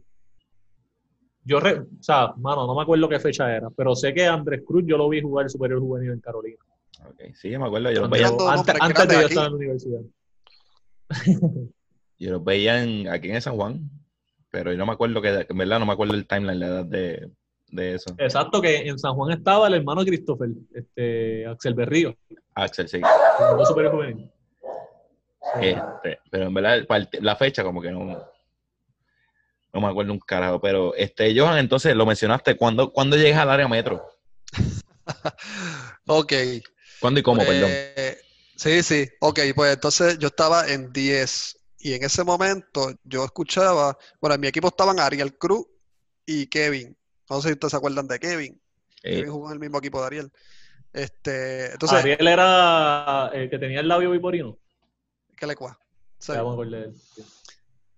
yo, o sea, mano, no me acuerdo qué fecha era, pero sé que Andrés Cruz yo lo vi jugar superior juvenil en Carolina. Ok, sí, me acuerdo. Yo lo veía antes, antes de yo estar en la universidad. yo los veía aquí en San Juan, pero yo no me acuerdo que, en verdad no me acuerdo el timeline, la edad de, de eso. Exacto, que en San Juan estaba el hermano Christopher, este, Axel Berrío. Axel, sí. Superior juvenil. Este, pero en verdad, la fecha como que no, no me acuerdo un carajo. Pero, este, Johan, entonces lo mencionaste, ¿cuándo, ¿cuándo llegas al área metro? ok. ¿Cuándo y cómo, eh, perdón? Sí, sí. Ok, pues entonces yo estaba en 10 y en ese momento yo escuchaba, bueno, en mi equipo estaban Ariel Cruz y Kevin. No sé si ustedes se acuerdan de Kevin. Kevin jugó en el mismo equipo de Ariel. Este, entonces, Ariel era el que tenía el labio viporino. ¿Qué le cua?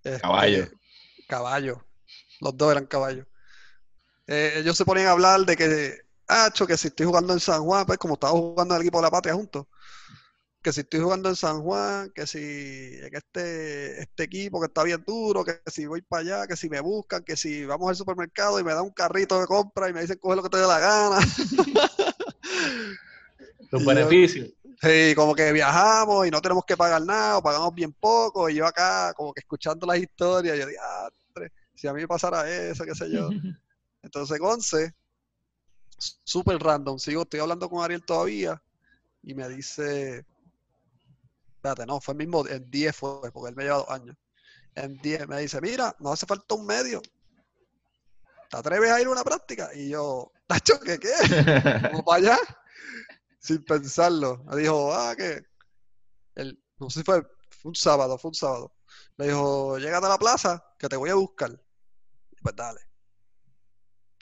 Este, caballo. Caballo. Los dos eran caballos. Eh, ellos se ponían a hablar de que, ah, que si estoy jugando en San Juan, pues como estaba jugando en el equipo de la patria juntos, que si estoy jugando en San Juan, que si en este, este equipo que está bien duro, que si voy para allá, que si me buscan, que si vamos al supermercado y me da un carrito de compra y me dicen coge lo que te dé la gana. Los beneficios. Sí, como que viajamos y no tenemos que pagar nada, o pagamos bien poco, y yo acá como que escuchando las historias, yo digo, ah, si a mí me pasara eso, qué sé yo. Entonces, Gonce, súper random, sigo, estoy hablando con Ariel todavía, y me dice, espérate, no, fue el mismo, en 10 fue, porque él me lleva dos años. En 10 me dice, mira, no hace falta un medio. ¿te atreves a ir a una práctica? Y yo, Tacho, ¿qué qué? Vamos para allá. Sin pensarlo. Me dijo, ah, que. El, no sé si fue, fue un sábado, fue un sábado. Me dijo, llégate a la plaza, que te voy a buscar. Pues dale.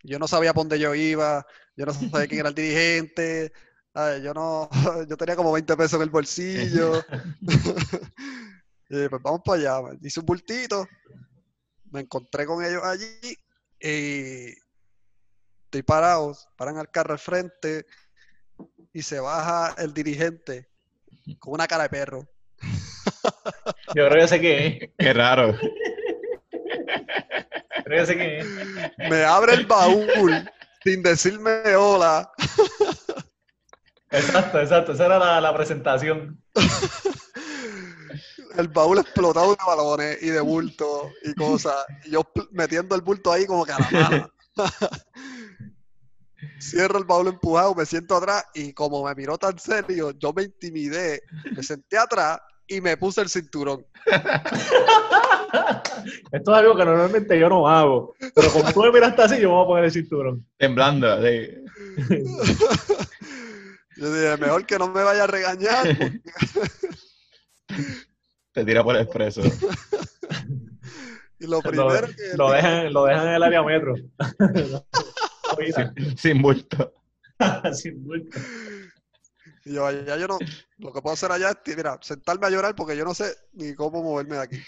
Yo no sabía por dónde yo iba, yo no sabía quién era el dirigente, ay, yo no, yo tenía como 20 pesos en el bolsillo. y pues vamos para allá. me Hice un bultito, me encontré con ellos allí y estoy parado, paran al carro al frente y se baja el dirigente con una cara de perro. Yo creo que sé quién es. Qué raro. Creo que sé es. Me abre el baúl sin decirme hola. Exacto, exacto. Esa era la, la presentación. El baúl explotado de balones y de bulto y cosas. Y yo metiendo el bulto ahí como que a la mala. Cierro el baúl empujado, me siento atrás y como me miró tan serio, yo me intimidé, me senté atrás y me puse el cinturón. Esto es algo que normalmente yo no hago. Pero como tú me miraste así, yo me voy a poner el cinturón. Temblando. sí. Yo dije, mejor que no me vaya a regañar. porque- Te tira por el expreso. Y lo Lo, primero que... lo dejan, lo dejan en el área metro. sin, sin bulto. Sin bulto. Y yo, allá yo no... Lo que puedo hacer allá es, mira, sentarme a llorar porque yo no sé ni cómo moverme de aquí.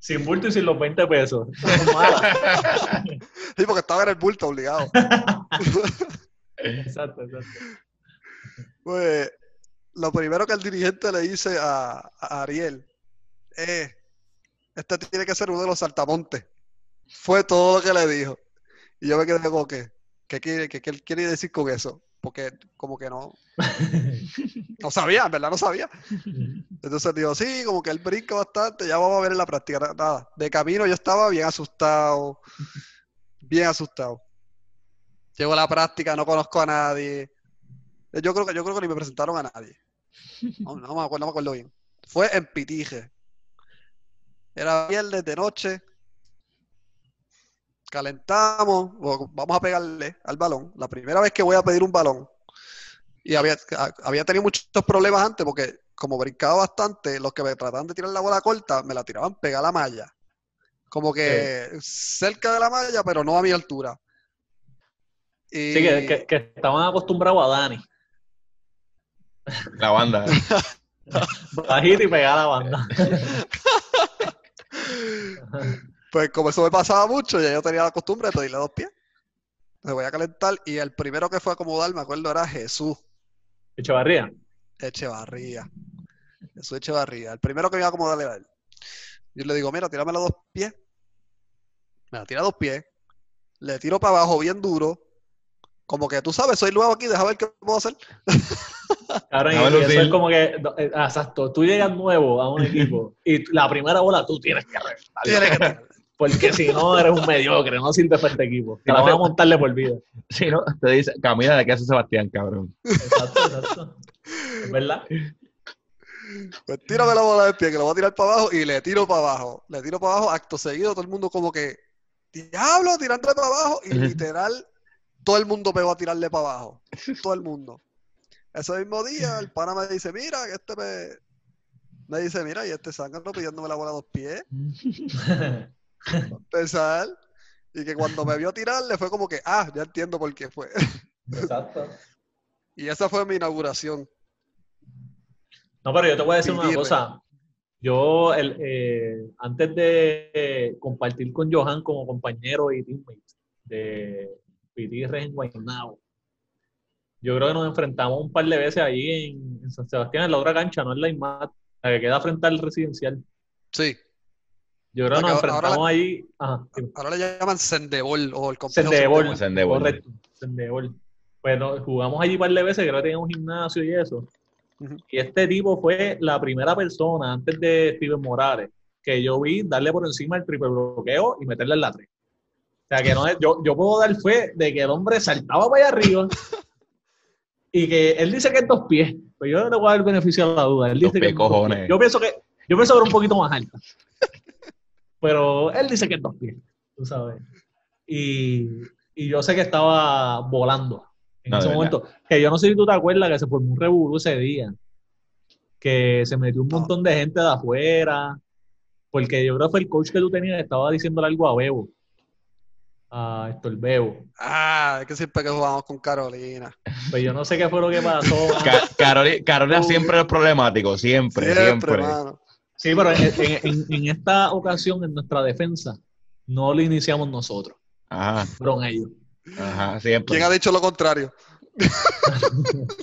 Sin bulto y sin los 20 pesos. Sí, porque estaba en el bulto obligado. Exacto, exacto. Pues lo primero que el dirigente le dice a, a Ariel es, este tiene que ser uno de los saltamontes. Fue todo lo que le dijo. Y yo me quedé como que, ¿qué quiere, qué, qué quiere decir con eso? Porque como que no, no sabía, en verdad no sabía. Entonces digo, sí, como que él brinca bastante, ya vamos a ver en la práctica. Na- Nada, de camino yo estaba bien asustado, bien asustado. Llego a la práctica, no conozco a nadie. Yo creo que, yo creo que ni me presentaron a nadie. No, no me acuerdo, no me acuerdo bien. Fue en Pitije. Era viernes de noche. Calentamos. Vamos a pegarle al balón. La primera vez que voy a pedir un balón. Y había, había tenido muchos problemas antes porque como brincaba bastante, los que me trataban de tirar la bola corta me la tiraban pegada a la malla. Como que cerca de la malla, pero no a mi altura. Y... Sí, que, que- que estaban acostumbrados a Dani. La banda. Bajito y pegar a la banda. Pues como eso me pasaba mucho, ya yo tenía la costumbre de pedirle dos pies. Me voy a calentar y el primero que fue a acomodar, me acuerdo, era Jesús Echevarría. Echevarría. Jesús Echevarría. El primero que me iba a acomodar era él. Yo le digo, mira, tírame los dos pies. Me la tira dos pies. Le tiro para abajo bien duro. Como que tú sabes, soy nuevo aquí, deja ver qué puedo hacer. Cabrón, y- Déjame y eso es como que, no, eh, ah, exacto, tú llegas nuevo a un equipo y la primera bola tú tienes que reventar. Tiene que. Porque si no, eres un mediocre, no sirves para este equipo. Te la van a montarle por vida. Si no, te dice, camina de qué hace Sebastián, cabrón. Exacto, exacto. Es verdad. Pues tírame la bola del pie, que lo voy a tirar para abajo y le tiro para abajo. Le tiro para abajo, acto seguido, todo el mundo como que, diablo, tirándole para abajo. Y literal, todo el mundo pegó a tirarle para abajo. Todo el mundo. Ese mismo día, el pana me dice, mira, que este me... Me dice, mira, y este zángano pidiéndome la bola a dos pies, empezar. Y que cuando me vio tirarle fue como que, ah, ya entiendo por qué fue. Exacto. Y esa fue mi inauguración. No, pero yo te voy a decir una cosa. Yo, el, eh, antes de eh, compartir con Johan como compañero y teammate de Pitirres en Guaynabo, yo creo que nos enfrentamos un par de veces ahí en, en San Sebastián, en la otra cancha, no en la IMAT, la que queda frente al residencial. Sí. Yo creo que nos que ahora- enfrentamos ahí. Ajá. Ahora le llaman Sendebol o el complejo Sendebol. Sendebol. Correcto, Sendebol. Pues no, jugamos allí un par de veces, creo que tenía un gimnasio y eso. Y este tipo fue la primera persona antes de Steven Morales que yo vi darle por encima el triple bloqueo y meterle en la 3. O sea que no es, yo, yo puedo dar fe de que el hombre saltaba para allá arriba y que él dice que es dos pies. Pues yo no le voy a dar el beneficio a la duda. Él Dos dice que pies, cojones. pies. Yo pienso que yo pienso que era un poquito más alta. Pero él dice que es dos pies, tú sabes. y, y yo sé que estaba volando en No, ese momento. Que yo no sé si tú te acuerdas que se formó un revolú ese día. Que se metió un montón de gente de afuera. Porque yo creo que fue el coach que tú tenías que estaba diciéndole algo a Bebo. A Héctor Bebo. Ah, es que siempre que jugamos con Carolina. Pues yo no sé qué fue lo que pasó. Ca- Caroli- Carolina siempre es problemático, siempre, siempre. Siempre, mano. Sí, pero en, en- en- en esta ocasión, en nuestra defensa, no lo iniciamos nosotros. Ajá, Fueron ellos. ajá, siempre. ¿Quién ha dicho lo contrario?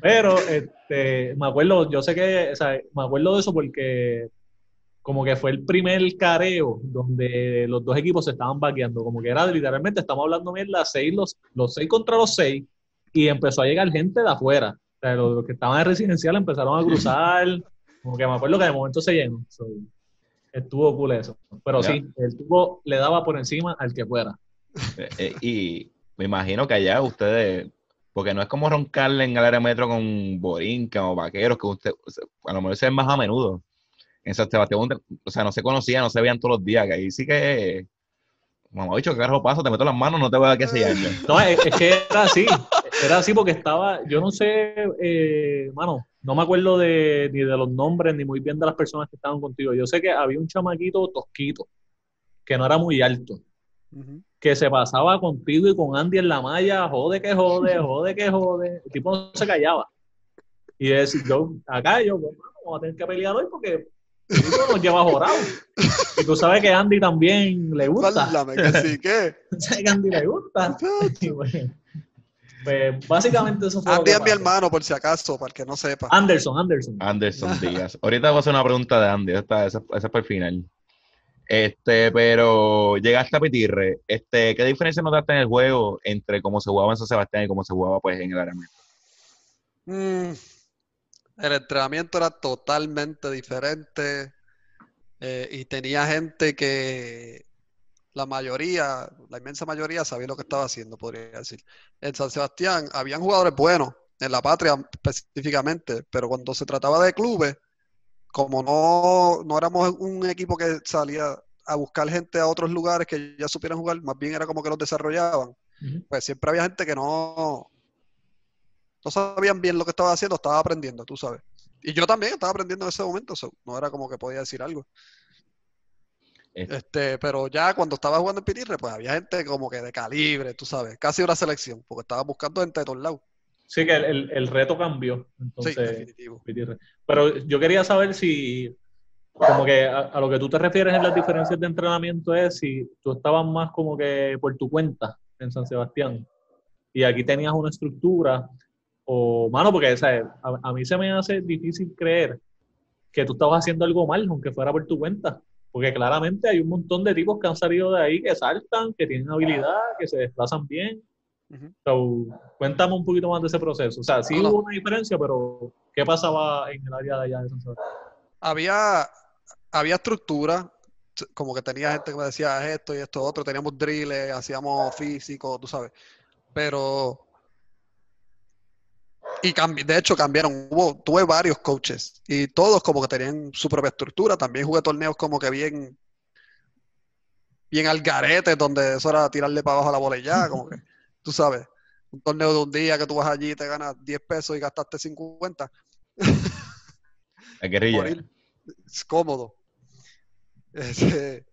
Pero este, me acuerdo, yo sé que, o sea, me acuerdo de eso porque como que fue el primer careo donde los dos equipos se estaban vaqueando, como que era literalmente, estamos hablando mierda, seis, los, los seis contra los seis, y empezó a llegar gente de afuera. O sea, los, los que estaban en residencial empezaron a cruzar, como que me acuerdo que de momento se llenó. So, estuvo cool eso. Pero sí, el tubo le daba por encima al que fuera. Eh, eh, y me imagino que allá ustedes, porque no es como roncarle en el área metro con Borinca o Vaqueros, que usted, a lo mejor se ven más a menudo. En San Sebastián, o sea, no se conocían, no se veían todos los días, que ahí sí que, mamá, dicho, que carajo pasa, te meto las manos, no te voy a dar que se llame. No, es, es que era así. Era así porque estaba, yo no sé, eh, mano, no me acuerdo de, ni de los nombres ni muy bien de las personas que estaban contigo. Yo sé que había un chamaquito tosquito, que no era muy alto, que se pasaba contigo y con Andy en la malla, jode que jode, jode que jode. El tipo no se callaba. Y es, yo, acá yo, mano, vamos a tener que pelear hoy porque tipo nos lleva jorado. Y tú sabes que a Andy también le gusta. Válame, que sí, ¿qué? Sabes que a Andy le gusta. Bueno, pues, básicamente eso fue. Andy es mi hermano, por si acaso, para el que no sepa. Anderson, Anderson. Anderson Díaz. Ahorita voy a hacer una pregunta de Andy, esta, esa, esa es para el final. Este, pero llegaste a Pitirre, este, ¿qué diferencia notaste en el juego entre cómo se jugaba en San Sebastián y cómo se jugaba pues en el área metro? Mm, el entrenamiento era totalmente diferente eh, y tenía gente que la mayoría, la inmensa mayoría sabía lo que estaba haciendo, podría decir. En San Sebastián habían jugadores buenos, en la patria específicamente, pero cuando se trataba de clubes, como no, no éramos un equipo que salía a buscar gente a otros lugares que ya supieran jugar, más bien era como que los desarrollaban pues siempre había gente que no, no sabían bien lo que estaba haciendo, estaba aprendiendo, tú sabes. Y yo también estaba aprendiendo en ese momento, so, no era como que podía decir algo. Eh. Este, pero ya cuando estaba jugando en Pitirre, pues había gente como que de calibre, tú sabes, casi una selección, porque estaba buscando gente de todos lados. Sí, que el, el- el reto cambió. Sí, Entonces, definitivo. Pitirre. Pero yo quería saber si, como que a, a lo que tú te refieres en las diferencias de entrenamiento es si tú estabas más como que por tu cuenta en San Sebastián y aquí tenías una estructura o, mano, porque ¿sabes? A, a mí se me hace difícil creer que tú estabas haciendo algo mal, aunque fuera por tu cuenta. Porque claramente hay un montón de tipos que han salido de ahí que saltan, que tienen habilidad, que se desplazan bien. So, cuéntame un poquito más de ese proceso. O sea, sí hubo una diferencia, pero ¿qué pasaba en el área de allá de San? Había, había estructura, como que tenía gente que me decía esto y esto otro, teníamos drills, hacíamos físico, tú sabes. Pero, y cambi- de hecho cambiaron, hubo, tuve varios coaches y todos como que tenían su propia estructura. También jugué torneos como que bien, bien al garete, donde eso era tirarle para abajo a la bola y ya, como que, tú sabes, un torneo de un día que tú vas allí y te ganas 10 pesos y gastaste 50 La guerrilla. morir es cómodo. Este,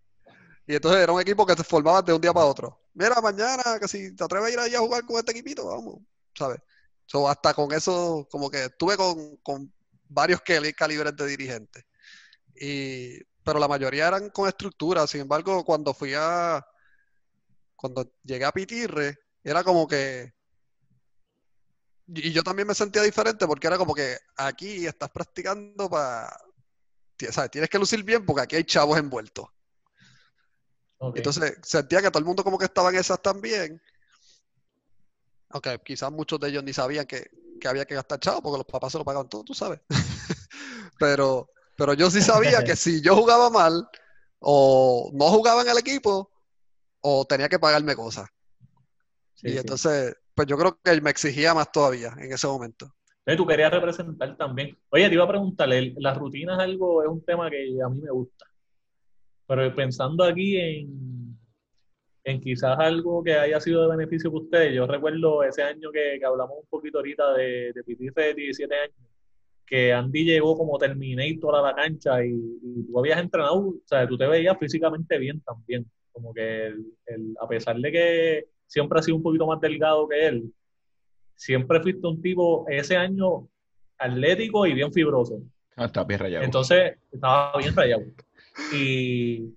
y entonces era un equipo que se formaba de un día para otro. Mira, mañana, que si te atreves a ir allá a jugar con este equipito, vamos, ¿sabes? So, hasta con eso, como que estuve con, con varios cali- calibres de dirigentes. Y, pero la mayoría eran con estructura. Sin embargo, cuando fui a, cuando llegué a Pitirre, era como que y yo también me sentía diferente porque era como que aquí estás practicando para, ¿sabes? Tienes que lucir bien porque aquí hay chavos envueltos. Entonces sentía que todo el mundo como que estaba en esas también. Aunque quizás muchos de ellos ni sabían que, que había que gastar chavos porque los papás se lo pagaban todo, tú sabes. pero, pero yo sí sabía que si yo jugaba mal o no jugaba en el equipo o tenía que pagarme cosas. Sí, y sí. entonces, pues yo creo que me exigía más todavía en ese momento. Entonces, tú querías representar también. Oye, te iba a preguntarle, ¿las rutinas algo es un tema que a mí me gusta? Pero pensando aquí en, en quizás algo que haya sido de beneficio para ustedes, yo recuerdo ese año que, que hablamos un poquito ahorita de, de Pitirre de 17 años, que Andy llegó como Terminator a la cancha y, y tú habías entrenado, o sea, tú te veías físicamente bien también. Como que el, el- a pesar de que siempre ha sido un poquito más delgado que él, siempre fuiste un tipo ese año atlético y bien fibroso. Ah, está bien rayado. Entonces, estaba bien rayado. Y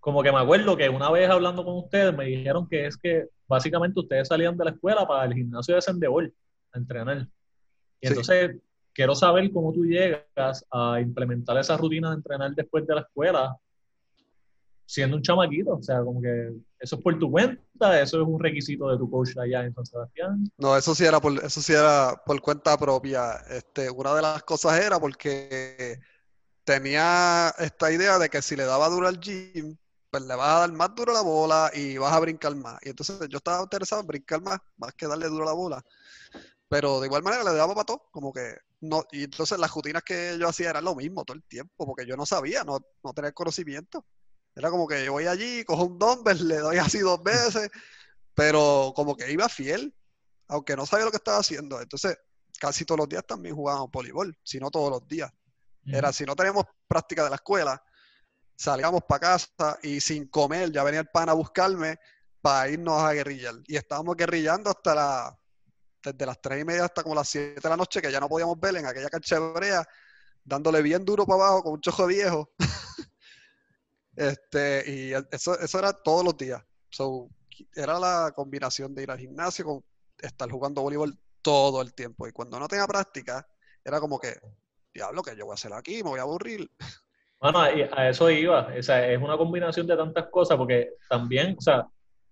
como que me acuerdo que una vez hablando con ustedes me dijeron que es que básicamente ustedes salían de la escuela para el gimnasio de Sendebol a entrenar. Y Sí. entonces quiero saber cómo tú llegas a implementar esa rutina de entrenar después de la escuela siendo un chamaquito. O sea, como que eso es por tu cuenta, eso es un requisito de tu coach allá en San Sebastián. No, eso sí era por, eso sí era por cuenta propia. Este, una de las cosas era porque tenía esta idea de que si le daba duro al gym, pues le vas a dar más duro la bola y vas a brincar más. Y entonces yo estaba interesado en brincar más, más que darle duro a la bola. Pero de igual manera le daba para todo, como que no, y entonces las rutinas que yo hacía eran lo mismo todo el tiempo, porque yo no sabía, no, no tenía conocimiento. Era como que yo voy allí, cojo un dumbbell, le doy así dos veces, pero como que iba fiel, aunque no sabía lo que estaba haciendo. Entonces, casi todos los días también jugábamos voleibol, si no todos los días. Era, si no teníamos práctica de la escuela, salíamos para casa y sin comer, ya venía el pan a buscarme para irnos a guerrillar. Y estábamos guerrillando hasta la, desde las tres y media hasta como las 7 de la noche, que ya no podíamos ver en aquella cancha dándole bien duro para abajo con un chojo viejo. este, y eso, eso era todos los días. So, era la combinación de ir al gimnasio con estar jugando voleibol todo el tiempo. Y cuando no tenía práctica, era como que, diablo, que yo voy a hacer aquí? Me voy a aburrir. Bueno, a eso iba. O sea, es una combinación de tantas cosas, porque también, o sea,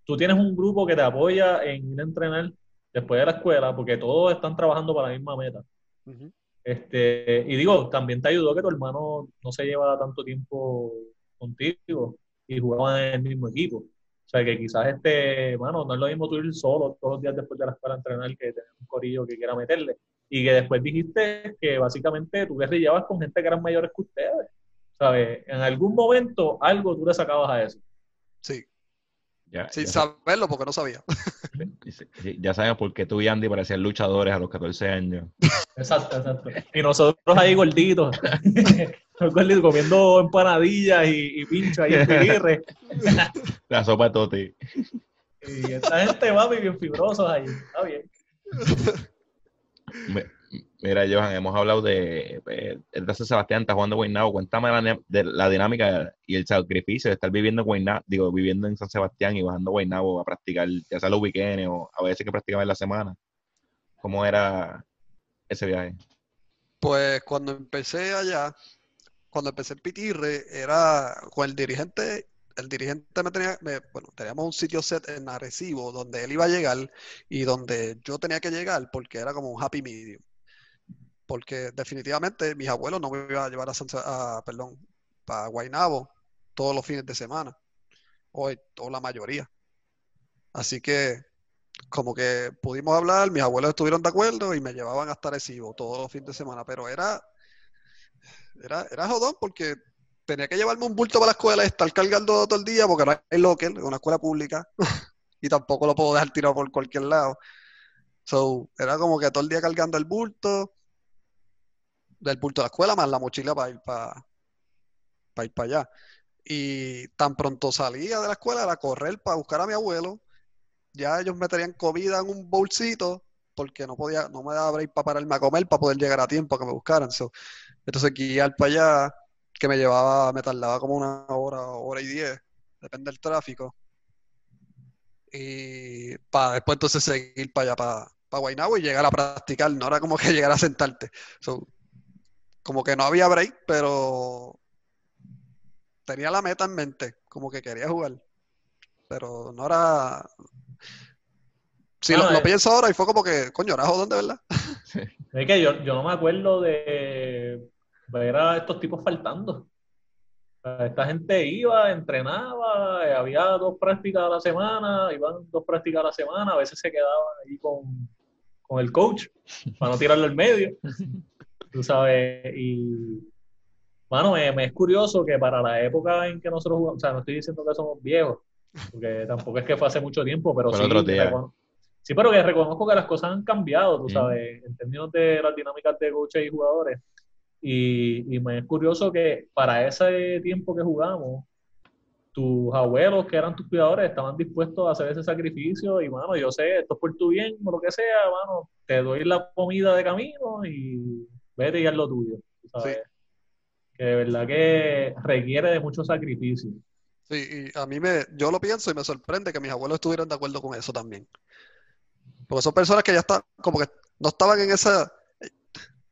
tú tienes un grupo que te apoya en ir a entrenar después de la escuela, porque todos están trabajando para la misma meta. Este, y digo, también te ayudó que tu hermano no se llevara tanto tiempo contigo y jugaban en el mismo equipo. O sea, que quizás este, mano, no es lo mismo tú ir solo todos los días después de la escuela a entrenar que tener un corillo que quiera meterle. Y que después dijiste que básicamente tú guerrillabas con gente que eran mayores que ustedes. ¿Sabes? En algún momento algo tú le sacabas a eso. Sí, Ya, sin ya, saberlo porque no sabía. ya sabemos por qué tú y Andy parecían luchadores a los 14 años. Exacto, exacto. Y nosotros ahí gorditos, gorditos comiendo empanadillas y, y pincho ahí en Piquirre. La sopa de Toti. Y esta gente va bien fibrosos ahí. Está bien. Mira, Johan, hemos hablado de, eh, el de Sebastián, está jugando Guaynabo. Cuéntame la, de la dinámica y el sacrificio de estar viviendo en Guaynabo, digo, viviendo en San Sebastián y bajando a Guaynabo a practicar, ya sea los weekends o a veces que practicaba en la semana. ¿Cómo era ese viaje? Pues cuando empecé allá, cuando empecé en Pitirre, era con el dirigente, el dirigente me tenía, me- bueno, teníamos un sitio set en Arecibo donde él iba a llegar y donde yo tenía que llegar porque era como un happy medium. Porque definitivamente mis abuelos no me iban a llevar a, San a, Guaynabo todos los fines de semana, o, o la mayoría. Así que como que pudimos hablar, mis abuelos estuvieron de acuerdo y me llevaban hasta Arecibo todos los fines de semana, pero era, era, era jodón porque tenía que llevarme un bulto para la escuela y estar cargando todo el día porque no hay local, es una escuela pública y tampoco lo puedo dejar tirado por cualquier lado. So, era como que todo el día cargando el bulto, del bulto de la escuela más la mochila para ir para, para ir para allá. Y tan pronto salía de la escuela era correr para buscar a mi abuelo. Ya ellos meterían comida en un bolsito porque no podía, no me daba break para pararme a comer para poder llegar a tiempo a que me buscaran. So, entonces guiar para allá, que me llevaba, me tardaba como una hora, hora y diez, depende del tráfico. Y para después entonces seguir para allá, para, para Guaynabo y llegar a practicar, no era como que llegar a sentarte. Como que no había break, pero tenía la meta en mente, como que quería jugar. Pero no era. Si Bueno, lo, lo eh. pienso ahora y fue como que, coño, era jodón de verdad. Es que yo, yo no me acuerdo de ver a estos tipos faltando. Esta gente iba, entrenaba, eh, había dos prácticas a la semana, iban dos prácticas a la semana, a veces se quedaban ahí con, con el coach para no tirarlo al medio. Tú sabes, y, Mano, me, me es curioso que para la época en que nosotros jugamos, o sea, no estoy diciendo que somos viejos, porque tampoco es que fue hace mucho tiempo, pero sí, otro día. sí, pero que reconozco que las cosas han cambiado, tú Mm. sabes, en términos de las dinámicas de coaches y jugadores. Y, y me es curioso que para ese tiempo que jugamos, tus abuelos, que eran tus cuidadores, estaban dispuestos a hacer ese sacrificio. Y, mano, yo sé, esto es por tu bien, o lo que sea, mano, te doy la comida de camino y vete y haz lo tuyo. sabes. Que de verdad que requiere de mucho sacrificio. Sí, y a mí me, yo lo pienso y me sorprende que mis abuelos estuvieran de acuerdo con eso también. Porque son personas que ya están, como que no estaban en esa,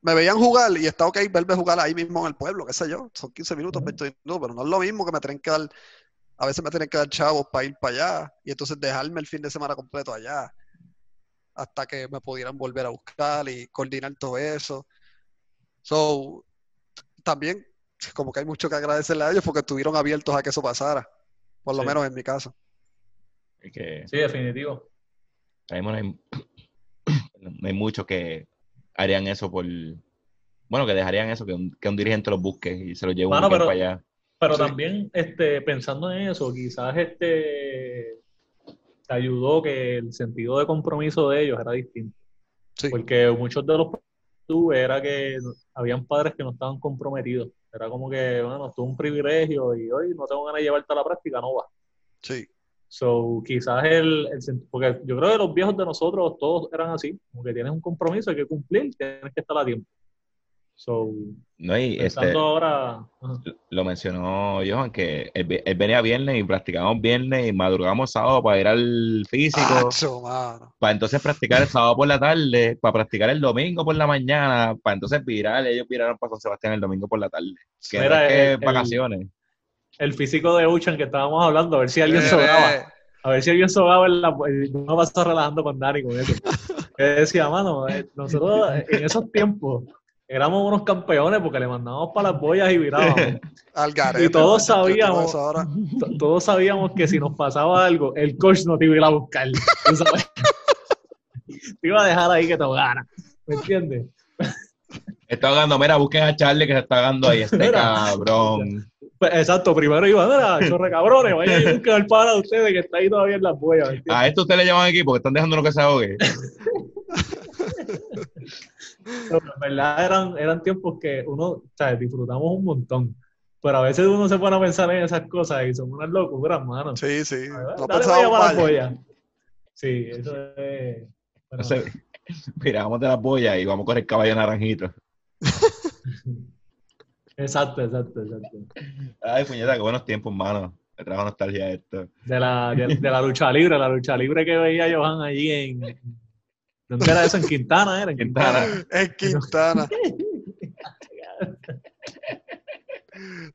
me veían jugar y está ok verme jugar ahí mismo en el pueblo, qué sé yo, son 15 minutos, 20 minutos, pero no es lo mismo que me tienen que dar, a veces me tienen que dar chavos para ir para allá y entonces dejarme el fin de semana completo allá hasta que me pudieran volver a buscar y coordinar todo eso. So, también como que hay mucho que agradecerle a ellos porque estuvieron abiertos a que eso pasara, por lo Sí. menos en mi caso. Es que Sí, definitivo. no hay, no hay muchos que harían eso por. Bueno, que dejarían eso, que un, que un dirigente los busque y se los lleve un pero- para allá. Pero Sí. también, este, pensando en eso, quizás este te ayudó que el sentido de compromiso de ellos era distinto. Sí, Porque muchos de los tuve era que habían padres que no estaban comprometidos. Era como que, bueno, es un privilegio y hoy no tengo ganas de llevarte a la práctica, no va. sí, So, quizás el, el porque yo creo que los viejos de nosotros todos eran así, como que tienes un compromiso, hay que cumplir, tienes que estar a tiempo. So, No, y este, ahora, lo mencionó Johan, que él, venía viernes y practicamos viernes y madrugamos sábado para ir al físico, Acho, para entonces practicar el sábado por la tarde, para practicar el domingo por la mañana, para entonces virar, ellos viraron para San Sebastián el domingo por la tarde. Que no Mira, es que el- vacaciones. el físico de Uchan que estábamos hablando, a ver si alguien Eh, sobraba. eh, A ver si alguien sobraba en la. Yo me paso relajando con Dani con eso. Que decía, mano, eh, nosotros en esos tiempos éramos unos campeones porque le mandábamos para las boyas y virábamos. al garete, Y todos sabíamos. Todos sabíamos que si nos pasaba algo, el coach no te iba a ir a buscar. ¿tú sabes? Te iba a dejar ahí que te ahogara. ¿Me entiendes? Está ahogando, mira, busquen a Charlie que se está ahogando ahí, este Mira. cabrón. Pues, exacto, primero iba, mira, chorre cabrones, vayan y busquen al pana de ustedes que está ahí todavía en las boyas. A esto ustedes le llaman aquí porque están dejando que se ahogue. Pero en verdad eran, eran tiempos que uno, ¿sabes? Disfrutamos un montón. Pero a veces uno se pone a pensar en esas cosas y son unas locuras, mano. Sí, sí. Dale, No vaya para la polla. Sí, eso es. bueno, Entonces, mira, vamos de las boyas y vamos con el caballo naranjito. exacto, exacto, exacto. Ay, puñeta, qué buenos tiempos, mano. Me trajo nostalgia esto. De la, de, de la lucha libre, la lucha libre que veía Johan allí en. ¿Dónde era eso? En Quintana, ¿era? En Quintana. Es Quintana.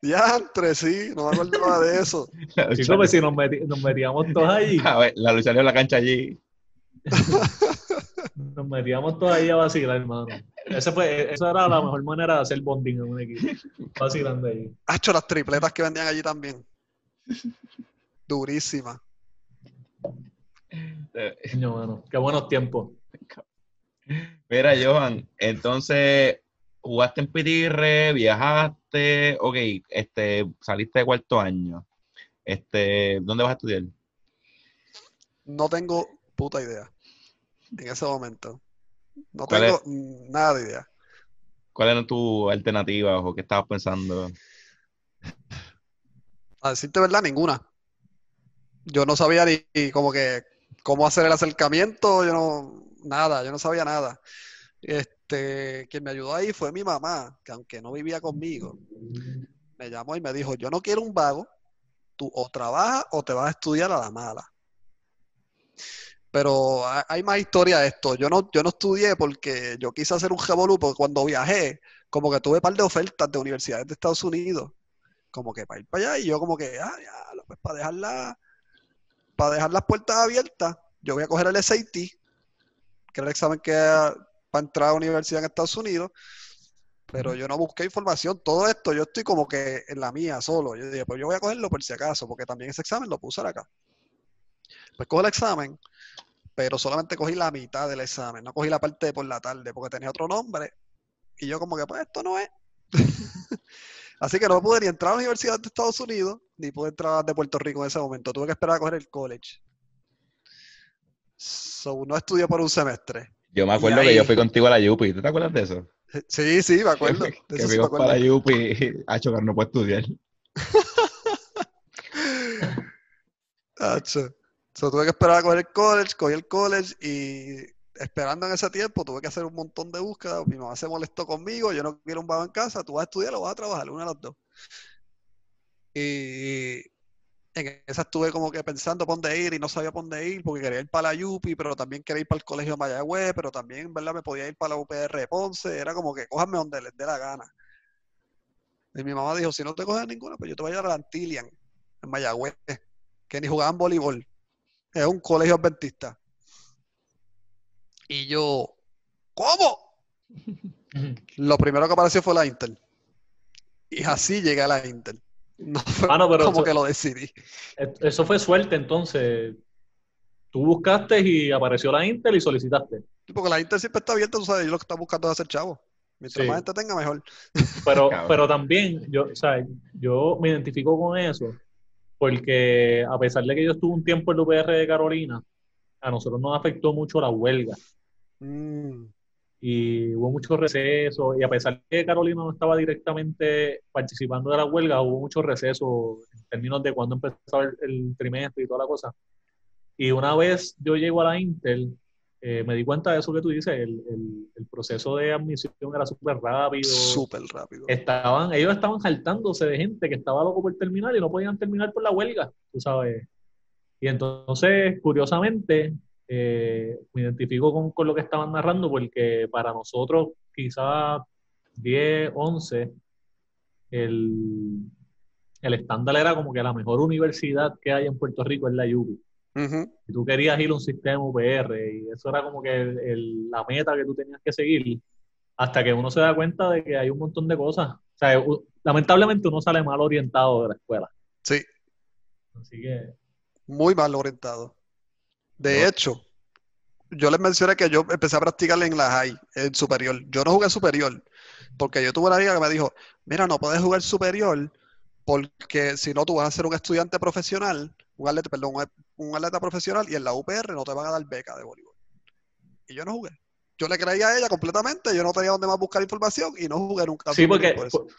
Diantre, sí, no me acordaba de eso. Chicos, pues si nos, meti- nos metíamos todos allí, A ver, la lucha en la cancha allí. nos metíamos todos ahí a vacilar, hermano. Ese fue, esa era la mejor manera de hacer bonding en un equipo. Vacilando allí. Hacho, las tripletas que vendían allí también. Durísimas. Eh, Coño, mano, qué buenos tiempos. Mira, Johan, entonces jugaste en Pitirre, viajaste, ok, este, saliste de cuarto año. Este, ¿dónde vas a estudiar? No tengo puta idea. En ese momento. No ¿Cuál tengo nada de idea. ¿Cuáles eran tus alternativas o qué estabas pensando? A decirte verdad, ninguna. Yo no sabía ni, ni como que cómo hacer el acercamiento, yo no, nada, yo no sabía nada. Este, quien me ayudó ahí fue mi mamá, que aunque no vivía conmigo, me llamó y me dijo, yo no quiero un vago, tú o trabajas o te vas a estudiar a la mala. Pero ha- hay más historia de esto. Yo no, yo no estudié porque yo quise hacer un revolú, porque cuando viajé, como que tuve un par de ofertas de universidades de Estados Unidos, como que para ir para allá, y yo como que, ah, ya, pues para dejarla, para dejar las puertas abiertas, yo voy a coger el SAT, que era el examen que para entrar a la universidad en Estados Unidos, pero yo no busqué información, todo esto, yo estoy como que en la mía solo. Yo dije, pues yo voy a cogerlo por si acaso, porque también ese examen lo puse acá. Pues cojo el examen, pero solamente cogí la mitad del examen, no cogí la parte de por la tarde, porque tenía otro nombre. Y yo como que, pues esto no es. Así que no pude ni entrar a la Universidad de Estados Unidos, ni pude entrar de Puerto Rico en ese momento. Tuve que esperar a coger el college. So, no estudié por un semestre. Yo me acuerdo que yo fui contigo a la Yupi. ¿Tú te acuerdas de eso? Sí, sí, me acuerdo. De que eso sí me acuerdo. para la Yupi a chocar, no puedo estudiar. Acho. So, tuve que esperar a coger el college, cogí el college y esperando en ese tiempo tuve que hacer un montón de búsquedas. Mi mamá se molestó conmigo, yo no quiero un vago en casa, tú vas a estudiar o vas a trabajar, una de las dos. Y en esa estuve como que pensando por dónde ir y no sabía por dónde ir porque quería ir para la Yupi, pero también quería ir para el colegio Mayagüez, pero también verdad me podía ir para la UPR Ponce, era como que cójanme donde les dé la gana. Y mi mamá dijo, si no te coges ninguna, pues yo te voy a llevar a Antilian, en Mayagüez, que ni jugaban voleibol. Es un colegio adventista. Y yo, ¿cómo? Lo primero que apareció fue la Intel. Y así llegué a la Intel. No fue Ah, no, pero como eso- que lo decidí. Eso fue suerte, entonces. Tú buscaste y apareció la Intel y solicitaste. Porque la Intel siempre está abierta, tú sabes, yo lo que está buscando es hacer chavo. Mientras Sí. más gente tenga, mejor. Pero, pero también, yo, o sea, yo me identifico con eso, porque a pesar de que yo estuve un tiempo en la UPR de Carolina, a nosotros nos afectó mucho la huelga Mm, y hubo muchos recesos, y a pesar de que Carolina no estaba directamente participando de la huelga, hubo muchos recesos en términos de cuándo empezaba el, el trimestre y toda la cosa. Y una vez yo llego a la Intel, eh, me di cuenta de eso que tú dices, el, el- el proceso de admisión era súper rápido. Súper rápido. estaban, ellos estaban saltándose de gente que estaba loco por terminar y no podían terminar por la huelga, tú sabes. Y entonces, curiosamente, eh, me identifico con, con lo que estaban narrando porque para nosotros, quizás 10, 11, el, el estándar era como que la mejor universidad que hay en Puerto Rico es la UBI. Y tú querías ir a un sistema UPR y eso era como que el- el- la meta que tú tenías que seguir hasta que uno se da cuenta de que hay un montón de cosas. O sea, u- lamentablemente uno sale mal orientado de la escuela. Sí, Así que, muy mal orientado. De No. hecho, yo les mencioné que yo empecé a practicar en la high, en superior. Yo no jugué superior, porque yo tuve una amiga que me dijo, mira, no puedes jugar superior porque si no tú vas a ser un estudiante profesional, un atleta, perdón, un- atleta profesional y en la UPR no te van a dar beca de voleibol. Y yo no jugué. Yo le creía a ella completamente, yo no tenía dónde más buscar información y no jugué nunca. sí, porque,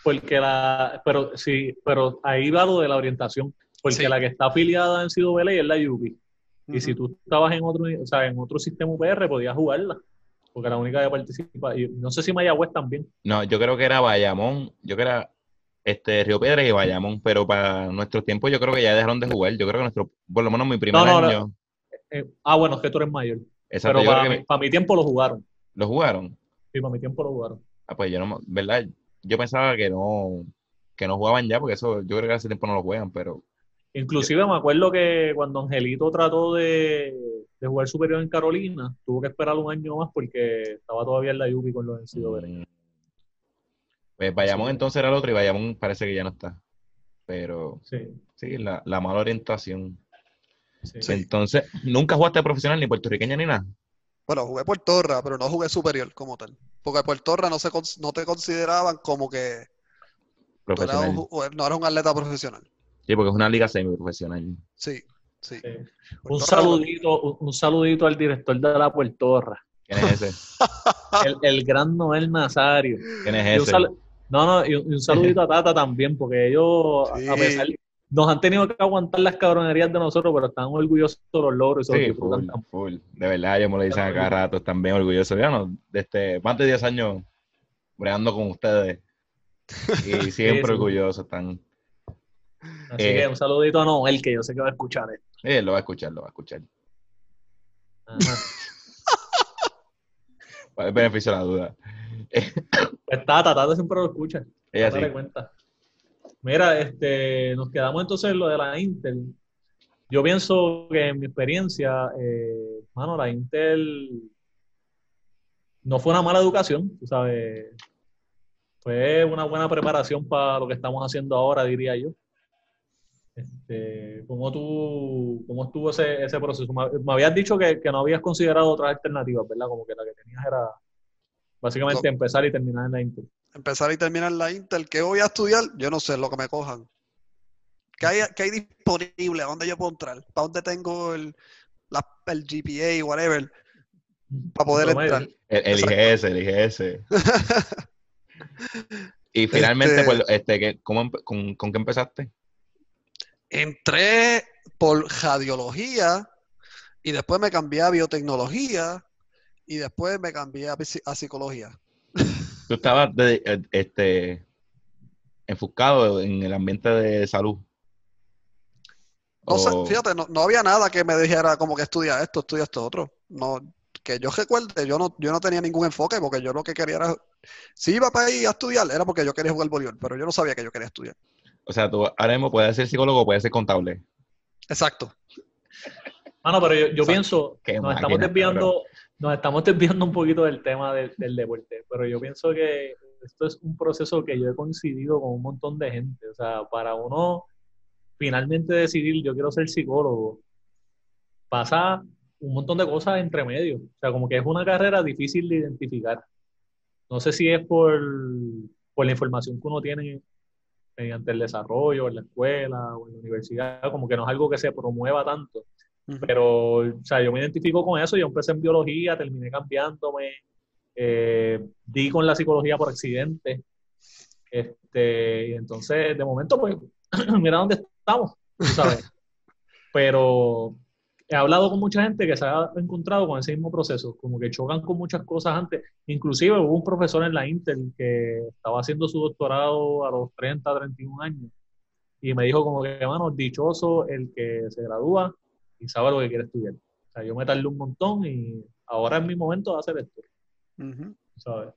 por la, pero sí, pero ahí va lo de la orientación, porque Sí. la que está afiliada en Sido Vélez es la UBI. Y si tú estabas en otro, o sea, en otro sistema UPR, podías jugarla, porque la única que participa, y no sé si Mayagüez también. No, yo creo que era Bayamón, yo creo que era este, Río Piedras y Bayamón, pero para nuestros tiempos yo creo que ya dejaron de jugar. Yo creo que nuestro, por lo menos mi primer No, no, año, Eh, ah, bueno, es que tú eres mayor. exacto, Pero para mi, para mi tiempo lo jugaron. lo jugaron. Sí, para mi tiempo lo jugaron. Ah, pues yo no, ¿verdad? Yo pensaba que no, que no jugaban ya, porque eso, yo creo que hace tiempo no lo juegan, pero Inclusive me acuerdo que cuando Angelito trató de, de jugar superior en Carolina, tuvo que esperar un año más porque estaba todavía en la UBI con los vencidos. mm, pues Bayamón Sí. entonces era el otro y Bayamón parece que ya no está. Pero Sí, sí, la, la mala orientación. sí. Entonces, ¿nunca jugaste profesional ni puertorriqueña ni nada? Bueno, jugué Puertorra, pero no jugué superior como tal. Porque no, se, cons- no te consideraban como que eras un no eras un atleta profesional. Sí, porque es una liga semiprofesional. Sí, sí. Sí. Un Puertorra- saludito, un, un saludito al director de la Puertorra, ¿Quién es ese? el, el gran Noel Nazario. ¿Quién es un ese? sal- no, no, y un, y un saludito a Tata también, porque ellos, a- pesar, nos han tenido que aguantar las cabronerías de nosotros, pero están orgullosos de los logros y Sí, disfrutan full, full. De verdad, ellos me lo dicen a cada rato, están bien orgullosos. Ya no, desde más de 10 años bregando con ustedes. Y siempre sí. orgullosos están. Así Eh. que un saludito a Noel, que yo sé que va a escuchar esto. Eh, lo va a escuchar, lo va a escuchar. Ajá. Para el beneficio de la duda. Pues Tata, Tata siempre lo escucha. Ella sí. cuenta. Mira, este, nos quedamos entonces en lo de la Intel. Yo pienso que en mi experiencia, eh, mano, la Intel no fue una mala educación, tú sabes. Fue una buena preparación para lo que estamos haciendo ahora, diría yo. Este, ¿cómo, tú, ¿Cómo estuvo ese, ese proceso? Me, me habías dicho que, que no habías considerado otras alternativas, ¿verdad? Como que la que tenías era básicamente No. empezar y terminar en la Intel. empezar y terminar la Intel, ¿qué voy a estudiar? Yo no sé, lo que me cojan. ¿Qué hay, qué hay disponible? ¿A dónde yo puedo entrar? ¿Para dónde tengo el, la- el GPA, whatever, para poder entrar? El, el. IGS, el IGS. Y finalmente, Este- pues, este, ¿qué- cómo empe- con, ¿con qué empezaste? Entré por radiología y después me cambié a biotecnología y después me cambié a, psi- a psicología. Tú estabas de- eh, este, enfocado en el ambiente de salud. No O- fíjate, no, no había nada que me dijera como que estudia esto, estudia esto otro. No, que yo recuerde, yo no, yo no tenía ningún enfoque porque yo lo que quería era, si iba para ahí a estudiar, era porque yo quería jugar voleibol, pero yo no sabía que yo quería estudiar. O sea, tú ahora mismo puedes ser psicólogo o puedes ser contable. Exacto. Mano, pero yo, yo O sea, pienso, nos estamos desviando, nos estamos desviando un poquito del tema del, del deporte, pero yo pienso que esto es un proceso que yo he coincidido con un montón de gente. O sea, para uno finalmente decidir, yo quiero ser psicólogo, pasa un montón de cosas entre medio. O sea, como que es una carrera difícil de identificar. No sé si es por, por la información que uno tiene mediante el desarrollo en la escuela o en la universidad, como que no es algo que se promueva tanto. Pero, o sea, yo me identifico con eso. Yo empecé en biología, terminé cambiándome, eh, di con la psicología por accidente. Este, y entonces, de momento, pues, mira dónde estamos, ¿sabes? Pero he hablado con mucha gente que se ha encontrado con ese mismo proceso, como que chocan con muchas cosas antes. Inclusive hubo un profesor en la Intel que estaba haciendo su doctorado a los 30, 31 años y me dijo como que, mano, dichoso el que se gradúa y sabe lo que quiere estudiar. O sea, yo me tardé un montón y ahora es mi momento de hacer esto, Ujú. ¿sabes?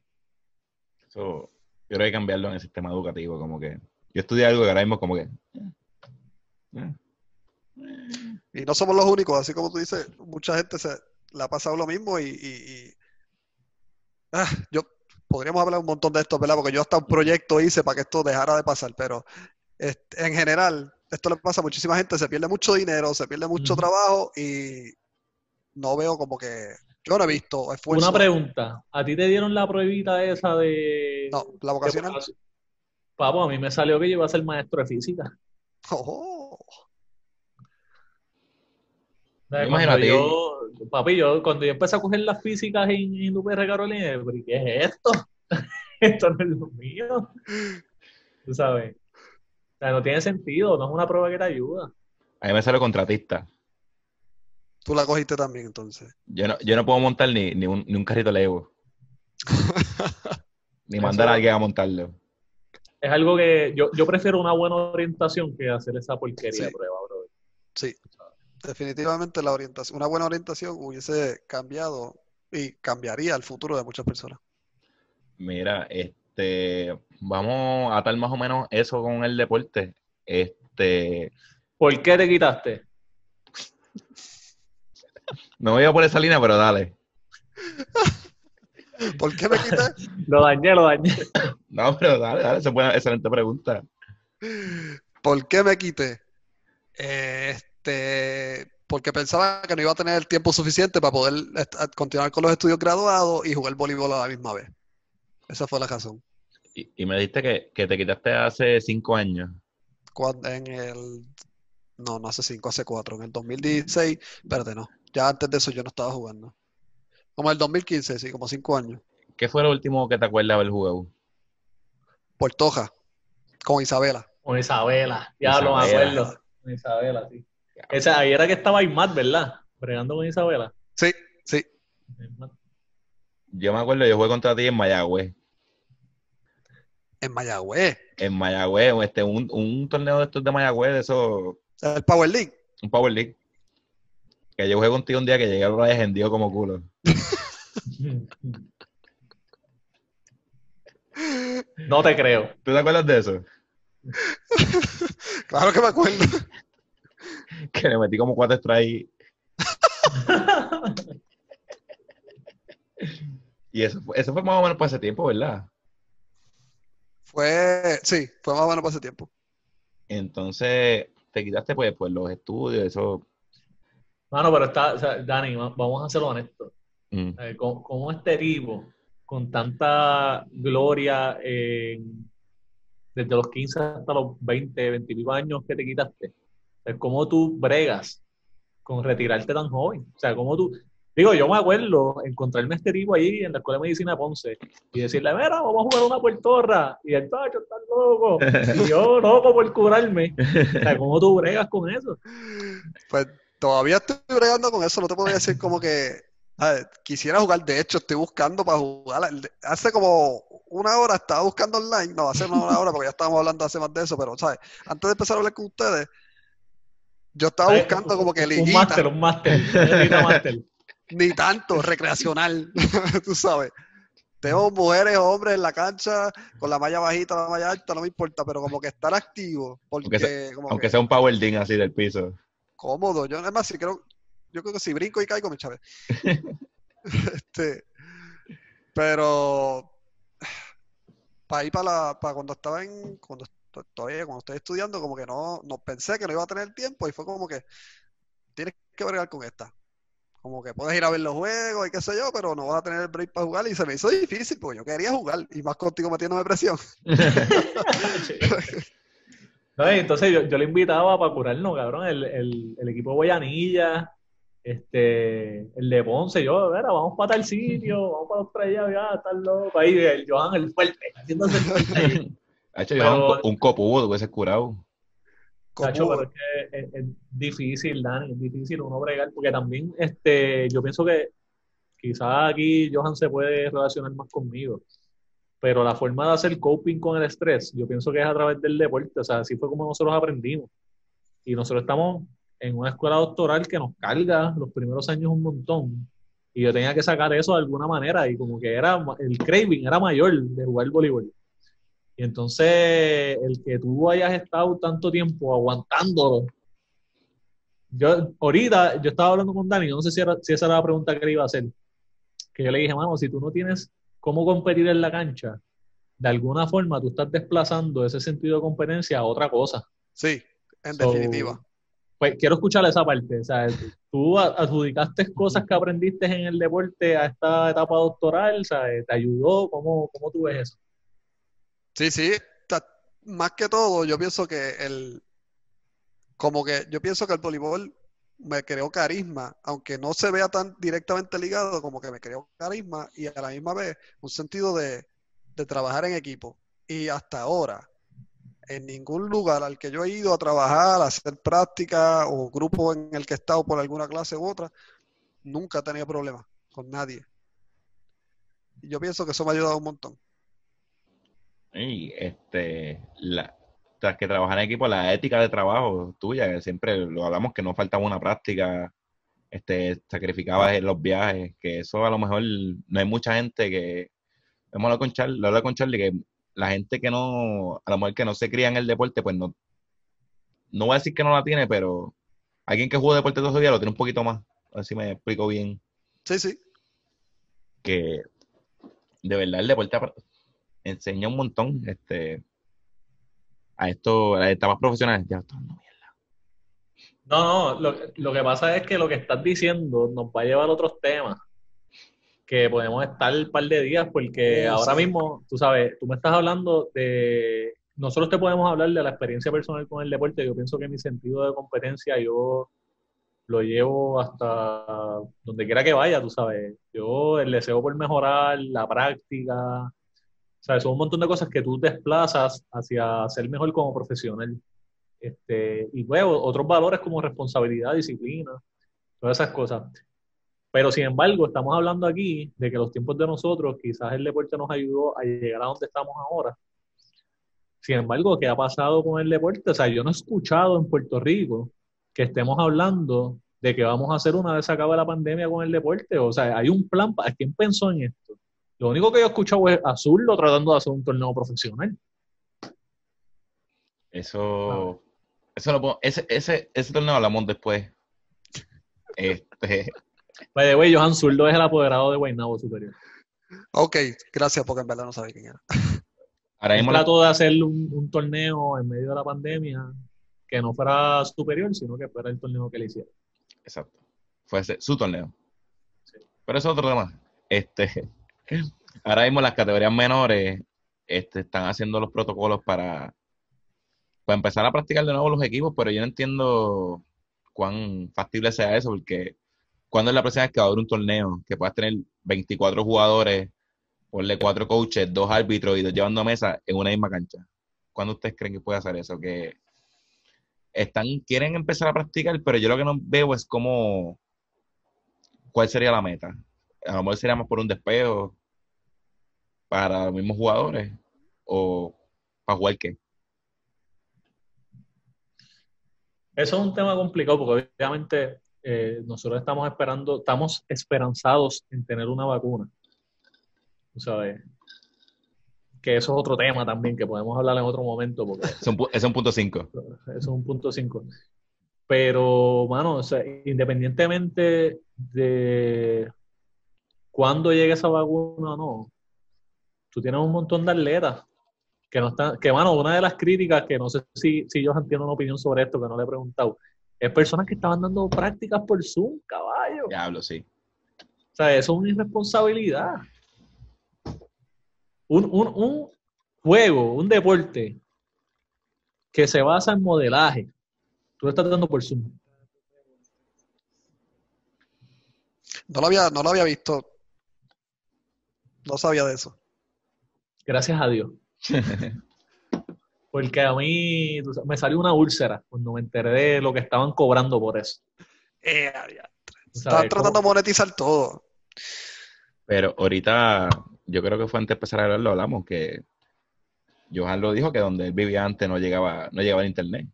Eso, yo creo que hay que cambiarlo en el sistema educativo. Como que yo estudié algo que ahora mismo, como que. eh, Y no somos los únicos, así como tú dices, mucha gente se le ha pasado lo mismo y, y- y- Ah, yo podríamos hablar un montón de esto, ¿verdad? Porque yo hasta un proyecto hice para que esto dejara de pasar, pero este, en general, esto le pasa a muchísima gente, se pierde mucho dinero, se pierde mucho trabajo y no veo como que, yo no he visto esfuerzo. Una pregunta, ¿a ti te dieron la pruebita esa de... No, la de vocacional. Papo, a mí me salió que yo iba a ser maestro de física. Oh, Imagínate. yo, papi, yo cuando yo empecé a coger las físicas en, en UPR Carolina, ¿pero qué es esto? esto no es lo mío. Tú sabes. O sea, no tiene sentido, no es una prueba que te ayuda. A mí me sale contratista. tú la cogiste también entonces. Yo no, yo no puedo montar ni, ni, un, ni un carrito Lego. ni mandar a alguien a montarlo. Es algo que yo, yo prefiero una buena orientación que hacer esa porquería Sí. de prueba, bro. Sí, definitivamente la orientación, una buena orientación hubiese cambiado y cambiaría el futuro de muchas personas. Mira, este, vamos a atar más o menos eso con el deporte. Este, ¿Por qué te quitaste? no voy a por esa línea, pero dale. ¿Por qué me quité? Lo dañé, lo dañé. No, pero dale, dale, esa es buena, excelente pregunta. ¿Por qué me quité? Este, porque pensaba que no iba a tener el tiempo suficiente para poder continuar con los estudios graduados y jugar voleibol a la misma vez. Esa fue la razón. Y, y me dijiste que, que te quitaste hace cinco años. Cuando en el, no, no hace cinco, hace cuatro, en el 2016, espérate, no, ya antes de eso yo no estaba jugando. Como el 2015, sí, como cinco años. ¿Qué fue lo último que te acuerdas haber jugado? Puertoja, con Isabela. Con Isabela. Ya lo me Isabela. acuerdo. Con Isabela, sí. Esa, ahí era que estaba Imad, ¿verdad? Bregando con Isabela. Sí, sí. Yo me acuerdo, yo jugué contra ti en Mayagüez. En Mayagüez. En Mayagüez, este, un, un torneo de estos de Mayagüez, de esos, El Power League. un Power League. Que yo jugué contigo un día que llegué a la hendido como culo. No te creo. ¿Tú te acuerdas de eso? Claro que me acuerdo. Que le metí como cuatro strikes. Y eso, fue- eso fue más o menos para ese tiempo, ¿verdad? Fue, sí, fue más o menos para ese tiempo. Entonces, te quitaste pues, pues los estudios, eso. Mano, pero está, o sea, Dani, va- vamos a hacerlo honesto. mm, Eh, ¿Cómo, cómo este tipo con tanta gloria desde los 15 hasta los 20, 20 años que te quitaste? ¿Cómo tú bregas con retirarte tan joven? O sea, ¿cómo tú, Digo, yo me acuerdo encontrarme a este tipo ahí en la Escuela de Medicina de Ponce y decirle, mira, vamos a jugar una puertorra. Y el tacho está loco. Y yo loco por curarme. O sea, ¿cómo tú bregas con eso? Pues todavía estoy bregando con eso. No te podría decir como que quisiera jugar. De hecho, estoy buscando para jugar. Hace como una hora estaba buscando online. No, hace una hora porque ya estábamos hablando hace más de eso. Pero, ¿sabes? Antes de empezar a hablar con ustedes, yo estaba buscando como que liguita. Un máster, un máster ni tanto recreacional, tú sabes. Tengo mujeres o hombres en la cancha con la malla bajita, la malla alta, no me importa, pero como que estar activo. Porque, aunque, sea, un power ding así del piso. Cómodo. Yo además si creo, yo creo que si brinco y caigo me chave. este, pero para ir para, la, para cuando estaba en, cuando todavía cuando estoy estudiando, como que no, no pensé que no iba a tener tiempo y fue como que tienes que bregar con esta. Como que puedes ir a ver los juegos y qué sé yo, pero no vas a tener el break para jugar. Y se me hizo difícil porque yo quería jugar y más contigo metiéndome presión. entonces yo, yo, le invitaba para curarnos, cabrón. El, el, el equipo de Boyanilla, este, el de Ponce, yo, ver, vamos para tal sitio, vamos para otra allá, ya, tal loco. Ahí el Johan, el fuerte, haciéndose el fuerte. Ha hecho un, un copudo, hubiese curado. Cacho, pero es que es, difícil, Dani, es difícil uno bregar, porque también este, yo pienso que quizás aquí Johan se puede relacionar más conmigo, pero la forma de hacer coping con el estrés, yo pienso que es a través del deporte, o sea, así fue como nosotros aprendimos. Y nosotros estamos en una escuela doctoral que nos carga los primeros años un montón. Y yo tenía que sacar eso de alguna manera, y como que era, el craving era mayor de jugar voleibol. Y entonces, el que tú hayas estado tanto tiempo aguantándolo. Yo, ahorita, yo estaba hablando con Dani, no sé si, si esa era la pregunta que le iba a hacer. Que yo le dije, mano, si tú no tienes cómo competir en la cancha, de alguna forma tú estás desplazando ese sentido de competencia a otra cosa. Sí, en definitiva. Pues quiero escuchar esa parte. O sea, tú adjudicaste cosas que aprendiste en el deporte a esta etapa doctoral, sea, ¿te ayudó? ¿Cómo, cómo tú ves eso? Sí, sí, más que todo, yo pienso que el, como que yo pienso que el voleibol me creó carisma, aunque no se vea tan directamente ligado, como que me creó carisma y a la misma vez un sentido de, de trabajar en equipo. Y hasta ahora, en ningún lugar al que yo he ido a trabajar, a hacer práctica o grupo en el que he estado por alguna clase u otra, nunca he tenido problemas con nadie. Y yo pienso que eso me ha ayudado un montón. Y este, la, tras que trabajar en equipo, la ética de trabajo tuya, siempre lo hablamos que no faltaba una práctica, este, sacrificabas en los viajes, que eso a lo mejor no hay mucha gente que, hemos hablado con Charlie, lo con Charlie, que la gente que no, a lo mejor que no se cría en el deporte, pues no, no voy a decir que no la tiene, pero alguien que juega deporte todos los días lo tiene un poquito más, a ver si me explico bien. Sí, sí. Que de verdad el deporte enseña un montón este, a esto, a las etapas profesionales. Ya no, no, lo, lo, que pasa es que lo que estás diciendo nos va a llevar a otros temas que podemos estar un par de días porque ahora mismo, tú sabes, tú me estás hablando de... Nosotros te podemos hablar de la experiencia personal con el deporte. Yo pienso que mi sentido de competencia yo lo llevo hasta donde quiera que vaya, tú sabes. Yo el deseo por mejorar, la práctica, sea, son un montón de cosas que tú desplazas hacia ser mejor como profesional. Este, y luego otros valores como responsabilidad, disciplina, todas esas cosas. Pero sin embargo, estamos hablando aquí de que los tiempos de nosotros, quizás el deporte nos ayudó a llegar a donde estamos ahora. Sin embargo, ¿qué ha pasado con el deporte? O sea, yo no he escuchado en Puerto Rico que estemos hablando de que vamos a hacer una vez acabe la pandemia con el deporte. O sea, hay un plan. ¿para ¿Quién pensó en esto? Lo único que yo he escuchado es Azul tratando de hacer un torneo profesional. Eso, eso lo ese, ese, ese torneo hablamos después. Este. By the way, Johan Zurdo es el apoderado de Guaynabo Superior. Ok, gracias porque en verdad no sabía quién era. Ahora mismo trató de hacer un, torneo en medio de la pandemia que no fuera superior, sino que fuera el torneo que le hicieron. Exacto. Fue su torneo. Sí. Pero eso es otro tema. Este, Ahora mismo las categorías menores este, están haciendo los protocolos para, para empezar a practicar de nuevo los equipos, pero yo no entiendo cuán factible sea eso, porque cuando es la próxima vez que va a haber un torneo que puedas tener 24 jugadores, ponle cuatro coaches, dos árbitros y dos llevando mesa en una misma cancha? ¿Cuándo ustedes creen que puede hacer eso? Que están, quieren empezar a practicar, pero yo lo que no veo es cómo, cuál sería la meta. A lo mejor sería más por un despejo para los mismos jugadores o para jugar qué. Eso es un tema complicado porque obviamente eh, nosotros estamos esperando, estamos esperanzados en tener una vacuna. ¿Sabes? Que eso es otro tema también que podemos hablar en otro momento. Porque es, un, es un punto 5. Eso es un punto 5. Pero, mano, o sea, independientemente de cuándo llegue esa vacuna o no, tú tienes un montón de atletas que no están, que, mano, una de las críticas que no sé si, si ellos tienen una opinión sobre esto, que no le he preguntado, es personas que estaban dando prácticas por Zoom, caballo. Diablo, sí. O sea, eso es una irresponsabilidad. Un, un, un juego, un deporte que se basa en modelaje, tú lo estás dando por Zoom. No lo había, no lo había visto. No sabía de eso. Gracias a Dios. Porque a mí me salió una úlcera cuando me enteré de lo que estaban cobrando por eso. Eh, Estaban tratando de monetizar todo. Pero ahorita, yo creo que fue antes de empezar a hablar, lo hablamos, que Johan lo dijo que donde él vivía antes no llegaba, no llegaba el internet.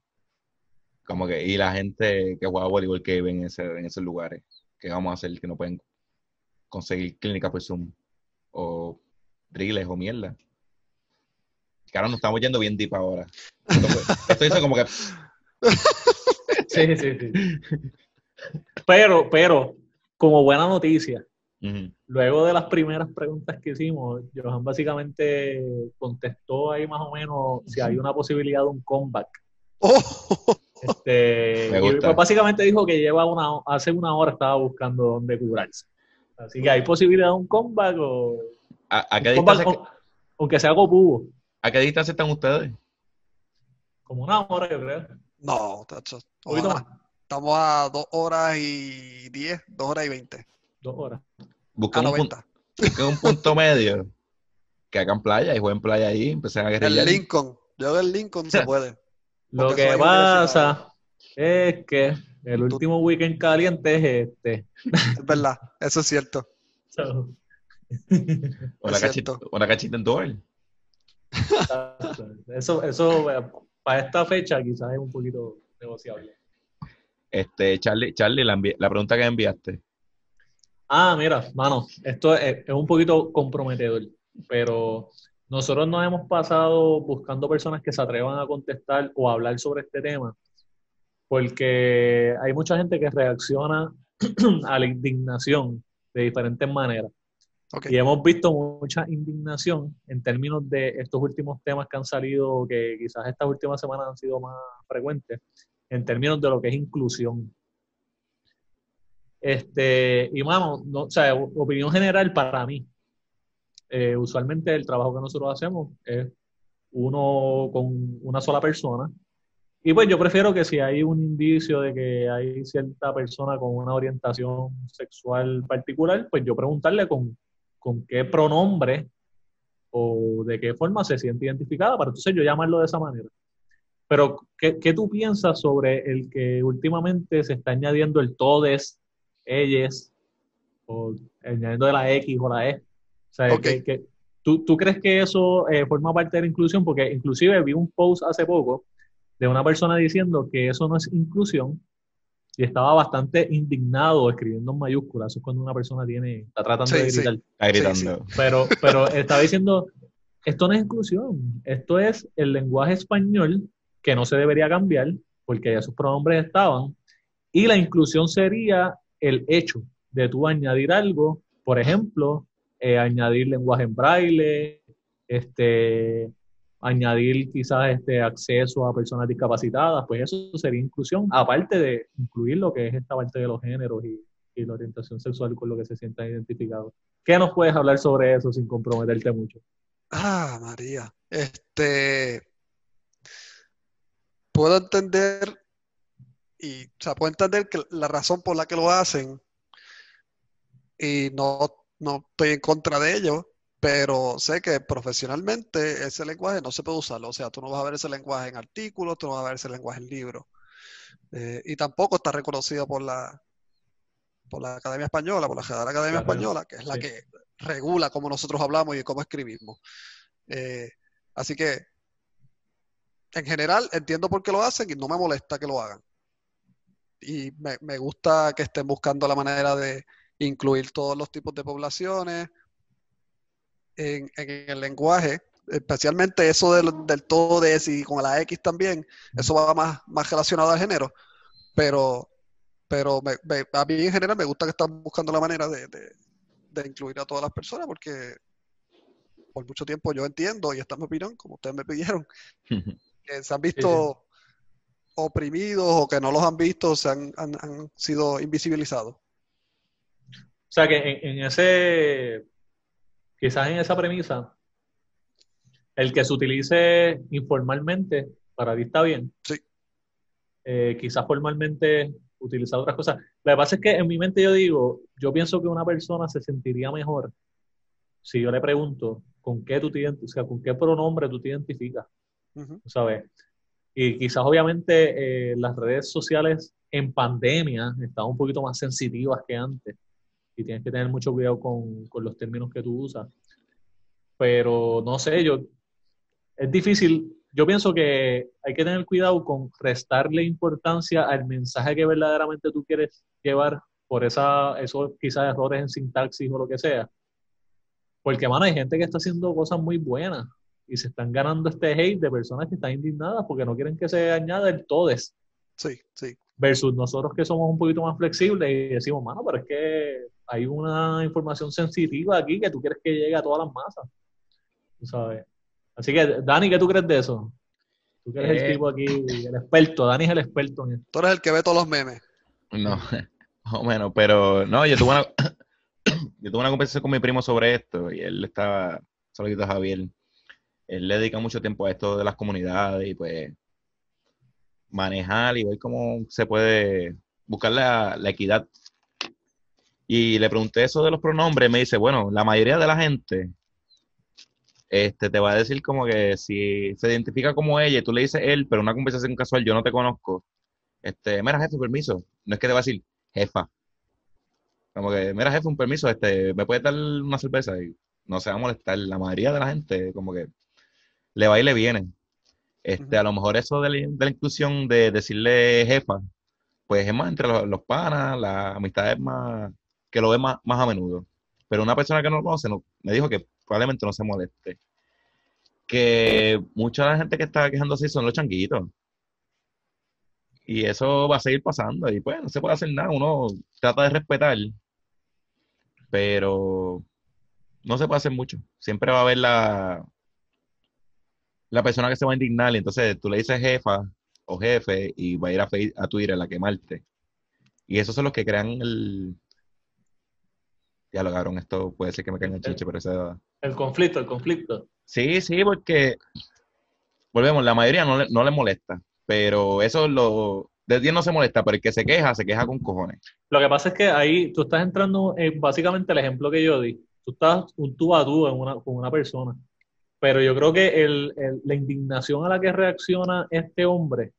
Como que, y la gente que juega voleibol que vive en, ese, en esos lugares, que vamos a hacer que no pueden conseguir clínica por Zoom, o drills o mierda que ahora nos estamos yendo bien deep ahora. Esto hizo como que. Sí, sí, sí. Pero, pero, como buena noticia, luego de las primeras preguntas que hicimos, Johan básicamente contestó ahí más o menos si hay una posibilidad de un comeback. Oh. Este, y pues básicamente dijo que lleva una, hace una hora estaba buscando dónde curarse. Así que hay posibilidad de un comeback o. ¿A, qué distancia? Aunque sea copubo. ¿A qué distancia están ustedes? Como una hora, yo creo. No, tacho. Estamos a dos horas y diez, dos horas y veinte. Dos horas. Busquen un, punto, un punto medio. Que hagan playa y jueguen playa ahí, empecen a guerrillar. El Lincoln. Yo el Lincoln se puede. Lo que pasa es que el último weekend caliente es este. Es verdad, eso es cierto. una, cachita, una cachita en duel. Eso, eso para esta fecha quizás es un poquito negociable. Este, Charlie, Charlie la, la pregunta que enviaste. Ah, mira, mano, esto es, un poquito comprometedor, pero nosotros nos hemos pasado buscando personas que se atrevan a contestar o hablar sobre este tema, porque hay mucha gente que reacciona a la indignación de diferentes maneras. Y hemos visto mucha indignación en términos de estos últimos temas que han salido, que quizás estas últimas semanas han sido más frecuentes, en términos de lo que es inclusión. Este, y mano, no, o sea, opinión general para mí. Eh, usualmente el trabajo que nosotros hacemos es uno con una sola persona. Y pues yo prefiero que si hay un indicio de que hay cierta persona con una orientación sexual particular, pues yo preguntarle con con qué pronombre o de qué forma se siente identificada, para entonces yo llamarlo de esa manera. Pero, ¿qué, ¿qué, tú piensas sobre el que últimamente se está añadiendo el todes, ellas, o añadiendo de la X o la E? O sea, que, ¿tú, ¿tú, crees que eso eh, forma parte de la inclusión? Porque inclusive vi un post hace poco de una persona diciendo que eso no es inclusión, y estaba bastante indignado escribiendo en mayúsculas. Eso es cuando una persona tiene, está tratando de gritar. Está gritando. pero, pero estaba diciendo, esto no es inclusión, esto es el lenguaje español que no se debería cambiar porque ya sus pronombres estaban. Y la inclusión sería el hecho de tú añadir algo, por ejemplo, eh, añadir lenguaje en braille, este, añadir quizás este acceso a personas discapacitadas, pues eso sería inclusión, aparte de incluir lo que es esta parte de los géneros y, la orientación sexual con lo que se sientan identificados. ¿Qué nos puedes hablar sobre eso sin comprometerte mucho? Ah, María. Este. Puedo entender y, o sea, puedo entender que la razón por la que lo hacen y no, no estoy en contra de ello, pero sé que profesionalmente ese lenguaje no se puede usarlo. O sea, tú no vas a ver ese lenguaje en artículos, tú no vas a ver ese lenguaje en libros. Eh, y tampoco está reconocido por la, por la Academia Española, por la Real Academia Española, que es la que regula cómo nosotros hablamos y cómo escribimos. Eh, así que, en general, entiendo por qué lo hacen y no me molesta que lo hagan. Y me, gusta que estén buscando la manera de incluir todos los tipos de poblaciones en, el lenguaje, especialmente eso del, del todo de y con la X también, eso va más, más relacionado al género, pero, pero a mí en general me gusta que están buscando la manera de, de incluir a todas las personas porque por mucho tiempo yo entiendo, y esta es mi opinión, como ustedes me pidieron, que se han visto oprimidos o que no los han visto, se han, sido invisibilizados. O sea que en, ese, quizás en esa premisa, el que se utilice informalmente para ti está bien. Sí. Eh, quizás formalmente utilizar otras cosas. Lo que pasa es que en mi mente yo digo, yo pienso que una persona se sentiría mejor si yo le pregunto con qué tú te identificas, con qué pronombre tú te identificas, ¿sabes? Y quizás obviamente eh, las redes sociales en pandemia están un poquito más sensitivas que antes y tienes que tener mucho cuidado con, con los términos que tú usas. Pero no sé, yo, es difícil yo pienso que hay que tener cuidado con restarle importancia al mensaje que verdaderamente tú quieres llevar por esa, esos quizás errores en sintaxis o lo que sea. Porque, mano, hay gente que está haciendo cosas muy buenas y se están ganando este hate de personas que están indignadas porque no quieren que se añada el todes. Sí, sí. Versus nosotros que somos un poquito más flexibles y decimos, mano, pero es que hay una información sensitiva aquí que tú quieres que llegue a todas las masas. ¿Tú sabes? Así que, Dani, ¿qué tú crees de eso? Tú que eres el eh, tipo aquí, el experto. Dani es el experto en esto. Tú eres el que ve todos los memes. No, más o menos, pero no, yo tuve una, yo tuve una conversación con mi primo sobre esto y él estaba, saludito Javier, él le dedica mucho tiempo a esto de las comunidades y pues manejar y ver cómo se puede buscar la, la equidad. Y le pregunté eso de los pronombres, me dice, bueno, la mayoría de la gente este, te va a decir como que si se identifica como ella y tú le dices él, pero una conversación casual, yo no te conozco, este, mira jefe, permiso, no es que te va a decir jefa, como que, mira jefe, un permiso, este, ¿me puede dar una cerveza? Y no se va a molestar, la mayoría de la gente como que le va y le viene. Este, a lo mejor eso de la, inclusión de decirle jefa, pues es más entre los, panas, la amistad es más, que lo ve más, más a menudo. Pero una persona que no lo conoce me dijo que probablemente no se moleste. Que mucha de la gente que está quejando así son los changuitos. Y eso va a seguir pasando. Y pues no se puede hacer nada. Uno trata de respetar. Pero no se puede hacer mucho. Siempre va a haber la, la persona que se va a indignar. Y entonces tú le dices jefa o jefe y va a ir a, a Twitter a quemarte. Y esos son los que crean el, ya lo cabrón, esto puede ser que me caiga el chiche, pero ese... El conflicto, el conflicto. Sí, sí, porque, volvemos, la mayoría no le, no le molesta, pero eso lo... De 10 no se molesta, pero el que se queja, se queja con cojones. Lo que pasa es que ahí tú estás entrando en básicamente el ejemplo que yo di. Tú estás un tú a tú en una, con una persona. Pero yo creo que el, la indignación a la que reacciona este hombre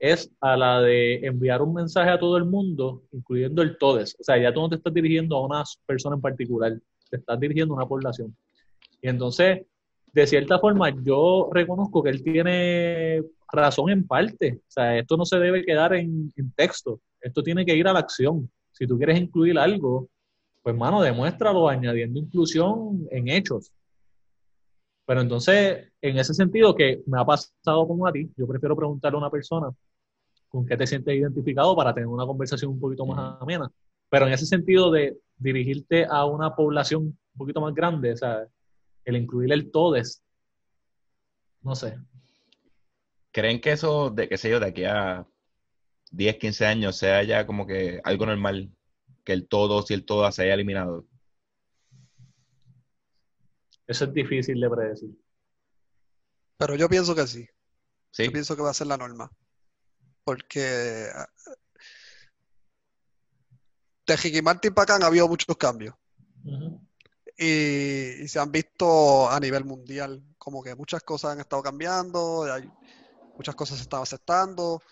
es a la de enviar un mensaje a todo el mundo, incluyendo el todes. O sea, ya tú no te estás dirigiendo a una persona en particular, te estás dirigiendo a una población. Y entonces, de cierta forma, yo reconozco que él tiene razón en parte. O sea, esto no se debe quedar en, texto, esto tiene que ir a la acción. Si tú quieres incluir algo, pues mano, demuéstralo añadiendo inclusión en hechos. Pero entonces, en ese sentido que me ha pasado como a ti, yo prefiero preguntarle a una persona con qué te sientes identificado para tener una conversación un poquito más amena. Pero en ese sentido de dirigirte a una población un poquito más grande, o sea, el incluir el todes, no sé. ¿Creen que eso, de qué sé yo, de aquí a 10, 15 años sea ya como que algo normal? que el todo, si el todo se haya eliminado? Eso es difícil de predecir. Pero yo pienso que sí. Sí. Yo pienso que va a ser la norma. Porque ah, de Ricky Martin para acá han habido muchos cambios. Y, y se han visto a nivel mundial como que muchas cosas han estado cambiando, hay, muchas cosas se están aceptando.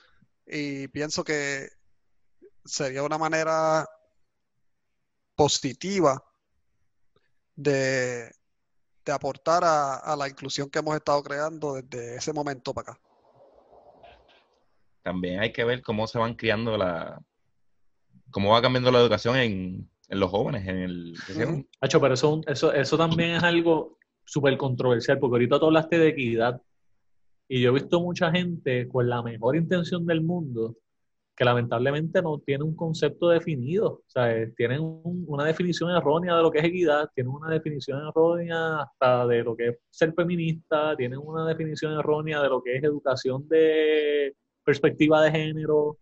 Y pienso que sería una manera positiva de, de aportar a, a la inclusión que hemos estado creando desde ese momento para acá. También hay que ver cómo se van criando la, cómo va cambiando la educación en, en los jóvenes, en el. Hacho, pero eso, eso, eso también es algo súper controversial, porque ahorita tú hablaste de equidad, y yo he visto mucha gente con la mejor intención del mundo que lamentablemente no tiene un concepto definido, o sea, eh, tienen un- una definición errónea de lo que es equidad, tienen una definición errónea hasta de lo que es ser feminista, tienen una definición errónea de lo que es educación de perspectiva de género,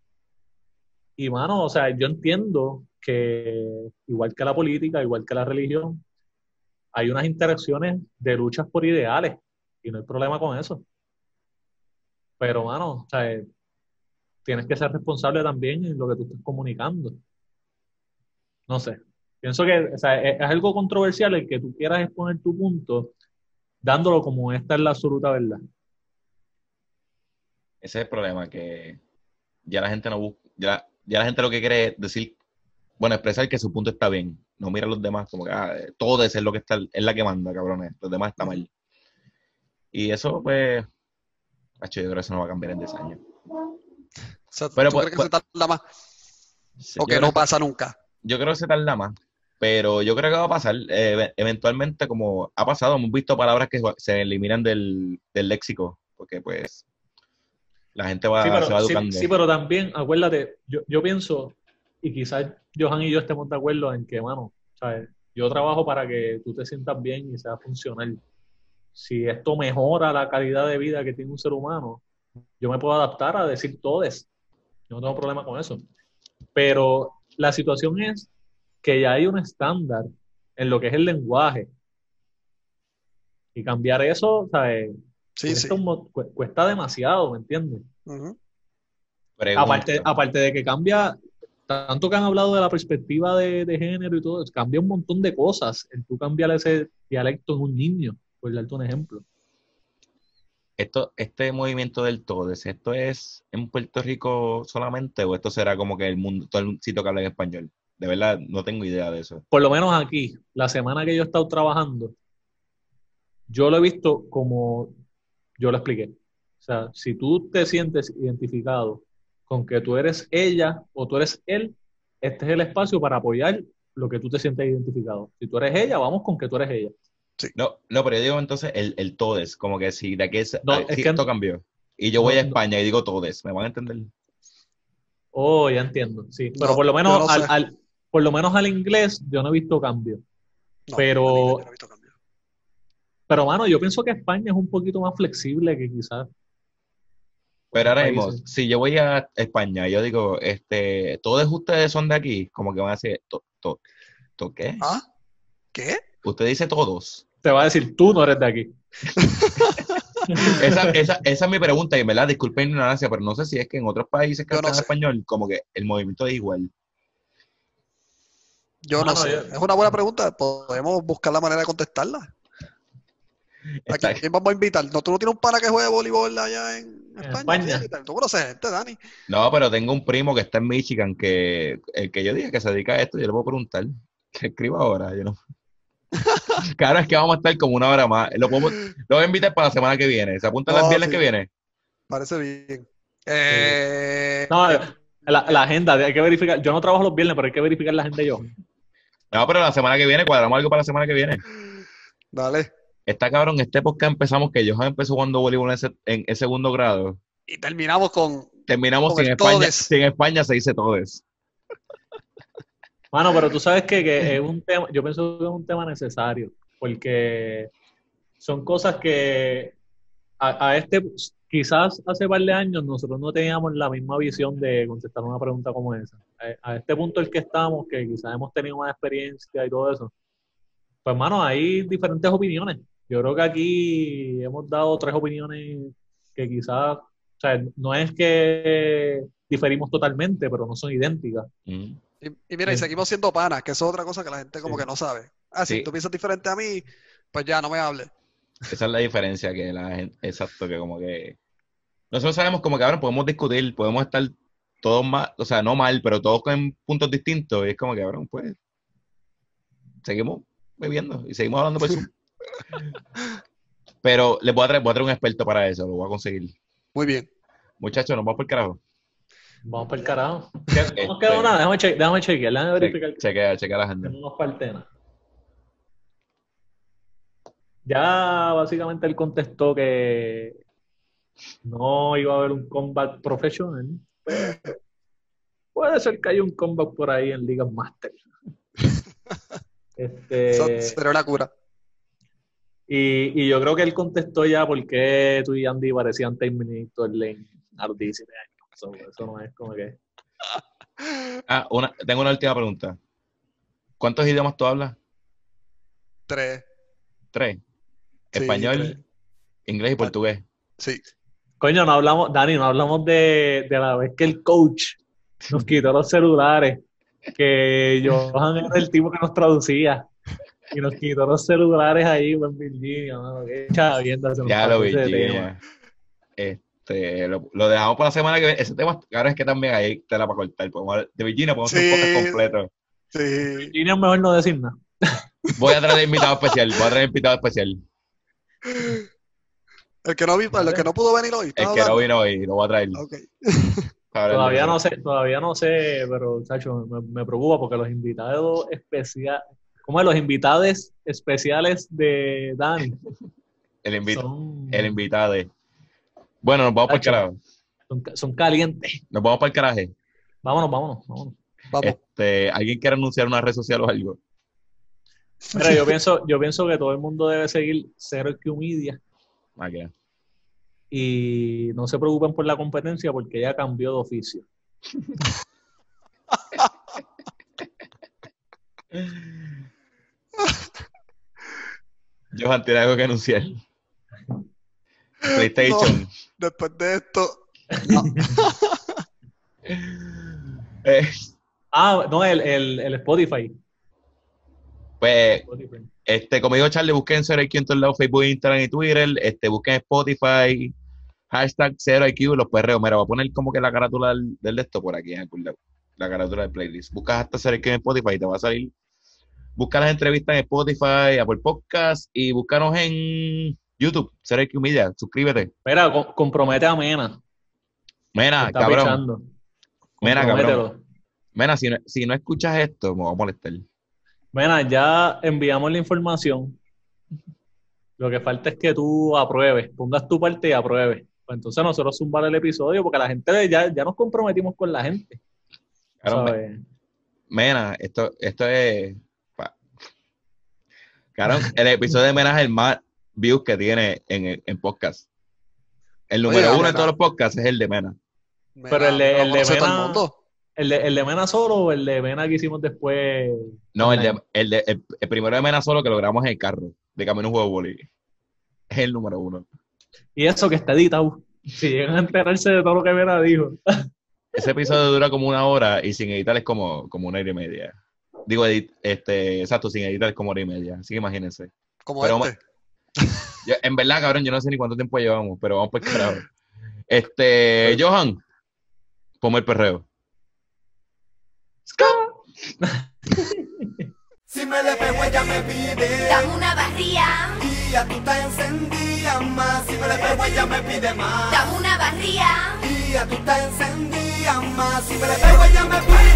y mano, o sea, yo entiendo que igual que la política, igual que la religión, hay unas interacciones de luchas por ideales y no hay problema con eso. Pero, mano, o sea, eh, tienes que ser responsable también en lo que tú estás comunicando. No sé. Pienso que es algo controversial el que tú quieras exponer tu punto dándolo como esta es la absoluta verdad. Ese es el problema, que ya la gente no busca, ya, ya la gente lo que quiere es decir, bueno, expresar que su punto está bien. No mira a los demás como que ah, eh, todo es lo que está, es la que manda, cabrones. Los demás está mal. Y eso, pues, macho, yo creo que eso no va a cambiar en 10 años. O sea, Pero, ¿tú pues, crees que se tarda más Sí, o yo que creo no pasa nunca? yo creo que se tarda más, pero yo creo que va a pasar. eh, eventualmente, como ha pasado, hemos visto palabras que se eliminan del, del léxico, porque pues la gente va, Sí, se va pero, sí, educando. sí, pero también, acuérdate, yo, yo pienso, y quizás Johan y yo estemos de acuerdo en que, mano, ¿sabes? yo trabajo para que tú te sientas bien y sea funcional. Si esto mejora la calidad de vida que tiene un ser humano, yo me puedo adaptar a decir todes. Yo no tengo problema con eso. Pero la situación es que ya hay un estándar en lo que es el lenguaje. Y cambiar eso, ¿sabes? Sí, cuesta, sí. un mo- cu- cuesta demasiado, ¿me entiendes? Aparte, aparte de que cambia, tanto que han hablado de la perspectiva de, de género y todo, cambia un montón de cosas. El tú cambiar ese dialecto en un niño, por darte un ejemplo. esto, este movimiento del TODES, ¿esto es en Puerto Rico solamente o esto será como que el mundo, todo el sitio que habla en español? De verdad, no tengo idea de eso. Por lo menos aquí, la semana que yo he estado trabajando, yo lo he visto como yo lo expliqué. O sea, si tú te sientes identificado con que tú eres ella o tú eres él, este es el espacio para apoyar lo que tú te sientes identificado. Si tú eres ella, vamos con que tú eres ella. No, no, pero yo digo entonces el, el TODES, como que si de aquí es, No, ah, es si que- esto cambió. Y yo voy No, a no. España y digo TODES, ¿me van a entender? Oh, ya entiendo, sí. Pero por lo menos no al, al- por lo menos al inglés yo no he visto cambio. No, Pero- visto cambio. Pero mano, yo pienso que España es un poquito más flexible que quizás. Pero ahora mismo, si yo voy a España y yo digo, este, ¿todos ustedes son de aquí? Como que van a decir, ¿to, to, to qué? ¿Ah? ¿Qué? Usted dice todos. Te va a decir, tú no eres de aquí. Esa, esa, esa es mi pregunta, y en verdad, disculpen la ignorancia, pero no sé si es que en otros países que no hablan sé. español, como que el movimiento es igual. Yo no sé. yo- Es una buena pregunta. Podemos buscar la manera de contestarla. ¿A Está- quién vamos a invitar? ¿No, ¿Tú no tienes un pana que juegue voleibol allá en España? España. Tú conoces gente, Dani. No, pero tengo un primo que está en Michigan que el que yo dije que se dedica a esto, yo le puedo preguntar. Que escriba ahora, yo no. Claro, es que vamos a estar como una hora más. Lo, podemos- lo voy a invitar para la semana que viene. ¿Se apunta No, el viernes sí. que viene? Parece bien. Eh, No, la, la agenda, hay que verificar. Yo no trabajo los viernes, pero hay que verificar la agenda yo. No, pero la semana que viene, cuadramos algo para la semana que viene. Dale. Está cabrón, este podcast empezamos que Johan empezó jugando voleibol en, ese- en, en segundo grado. Y terminamos con. Terminamos Con sin España. todes. Sin España se dice todes. Mano, pero tú sabes que, que es un tema, yo pienso que es un tema necesario, porque son cosas que a, a este, quizás hace par de años nosotros no teníamos la misma visión de contestar una pregunta como esa. A, a este punto el que estamos, que quizás hemos tenido más experiencia y todo eso, pues hermano, hay diferentes opiniones. Yo creo que aquí hemos dado tres opiniones que quizás, o sea, no es que diferimos totalmente, pero no son idénticas. Mm. Y, y mira, y Sí. seguimos siendo panas, que eso es otra cosa que la gente como Sí. que no sabe. Ah, si Sí. tú piensas diferente a mí, pues ya, no me hables. Esa es la diferencia que la gente, exacto, que como que nosotros sabemos como que ahora podemos discutir, podemos estar todos mal, o sea, no mal, pero todos con puntos distintos, y es como que cabrón, pues seguimos bebiendo y seguimos hablando por Zoom. Pero les voy a traer, voy a traer un experto para eso, lo voy a conseguir. Muy bien. Muchachos, nos vamos por el carajo. Vamos para el carajo. ¿Qué- No Este- nos quedó nada, déjame, che déjame chequear, déjame verificar que Chequea, chequea la agenda. no nos falte nada. Ya básicamente él contestó que no iba a haber un comeback profesional. pero Puede ser que haya un comeback por ahí en Liga Master. Este, Eso una cura. Y, y yo creo que él contestó ya por qué tú y Andy parecían Terminator en Ardiz Eso, eso no es como que. Ah, una, tengo una última pregunta. ¿Cuántos idiomas tú hablas? Tres. Tres. Sí, Español, tres. inglés y portugués. Sí. Coño, no hablamos, Dani, no hablamos de, de la vez que el coach nos quitó los celulares, que Johan era el tipo que nos traducía y nos quitó los celulares ahí en Virginia, mano, qué chavienda se nos Ya lo. Virginia. Este, lo, lo dejamos para la semana que viene. Ese tema, ahora es que también hay tela para cortar. Podemos de Virginia podemos hacer un Sí. podcast completo. Sí. Virginia es mejor no decir nada. Voy a traer invitado especial. Voy a traer invitado especial. El que no vi, el que no pudo venir hoy. El ¿estás que no vino hoy, lo voy a traer. Todavía no sé, todavía no sé, pero chacho, me, me preocupa porque los invitados especiales, ¿cómo es? Los invitados especiales de Dani El, invi- son, el invitado. Bueno, nos vamos para el carajo. son, son calientes. Nos vamos para el caraje. Vámonos, vámonos, vámonos. Vamos. Este, ¿Alguien quiere anunciar una red social o algo? Mira, yo pienso, yo pienso que todo el mundo debe seguir Zero Q Media Ah, que- y no se preocupen por la competencia porque ya cambió de oficio. Johan, tiene algo que anunciar. PlayStation. Después de esto, Eh, Ah, no, el, el, el Spotify. pues, Spotify. este, como dijo Charlie, busquen Zero IQ en todos lados, Facebook, Instagram y Twitter. Este, busquen Spotify, hashtag Zero IQ, los perreos. Mira, voy a poner como que la carátula del, del de esto por aquí en algún lado. La carátula del playlist. Buscas hasta Zero IQ en Spotify y te va a salir. Busca las entrevistas en Spotify, Apple Podcast y búscanos en YouTube, Zero IQ Media. Suscríbete. Mira, co- compromete a Mena. Que está cabrón. Mira, cabrón. Mira, si no, si no escuchas esto, me va a molestar. Mena, ya enviamos la información. Lo que falta es que tú apruebes, pongas tu parte y apruebes. Pues entonces nosotros zumbar el episodio porque la gente ya, ya nos comprometimos con la gente. ¿sabes? Mena, esto, esto es. Cabrón, el episodio de Mena es el más views que tiene en, en podcast. El Oye, número uno de todos los podcasts es el de Mena. Pero el de- el de Mena- el mundo. ¿El de, ¿El de Mena solo o el de Mena que hicimos después? No, el, de, el, de, el, el primero de Mena solo que lo grabamos en el carro, de camino a un juego de boli. Es el número uno. Y eso que está editado. Si llegan a enterarse de todo lo que Mena dijo. Ese episodio dura como una hora y sin editar es como, como una hora y media. Digo, edit- este, exacto, sin editar es como hora y media. Así que imagínense. Como Pero este. Yo- en verdad, cabrón, yo no sé ni cuánto tiempo llevamos, pero vamos por carajo. Este, Johan, ponme el perreo. Si me le pego ella me pide Dame una barría, Y ya tú estás encendida más Si me le pego ella me pide más dame una barría, Y ya tú estás encendida más Si me le pego ella me pide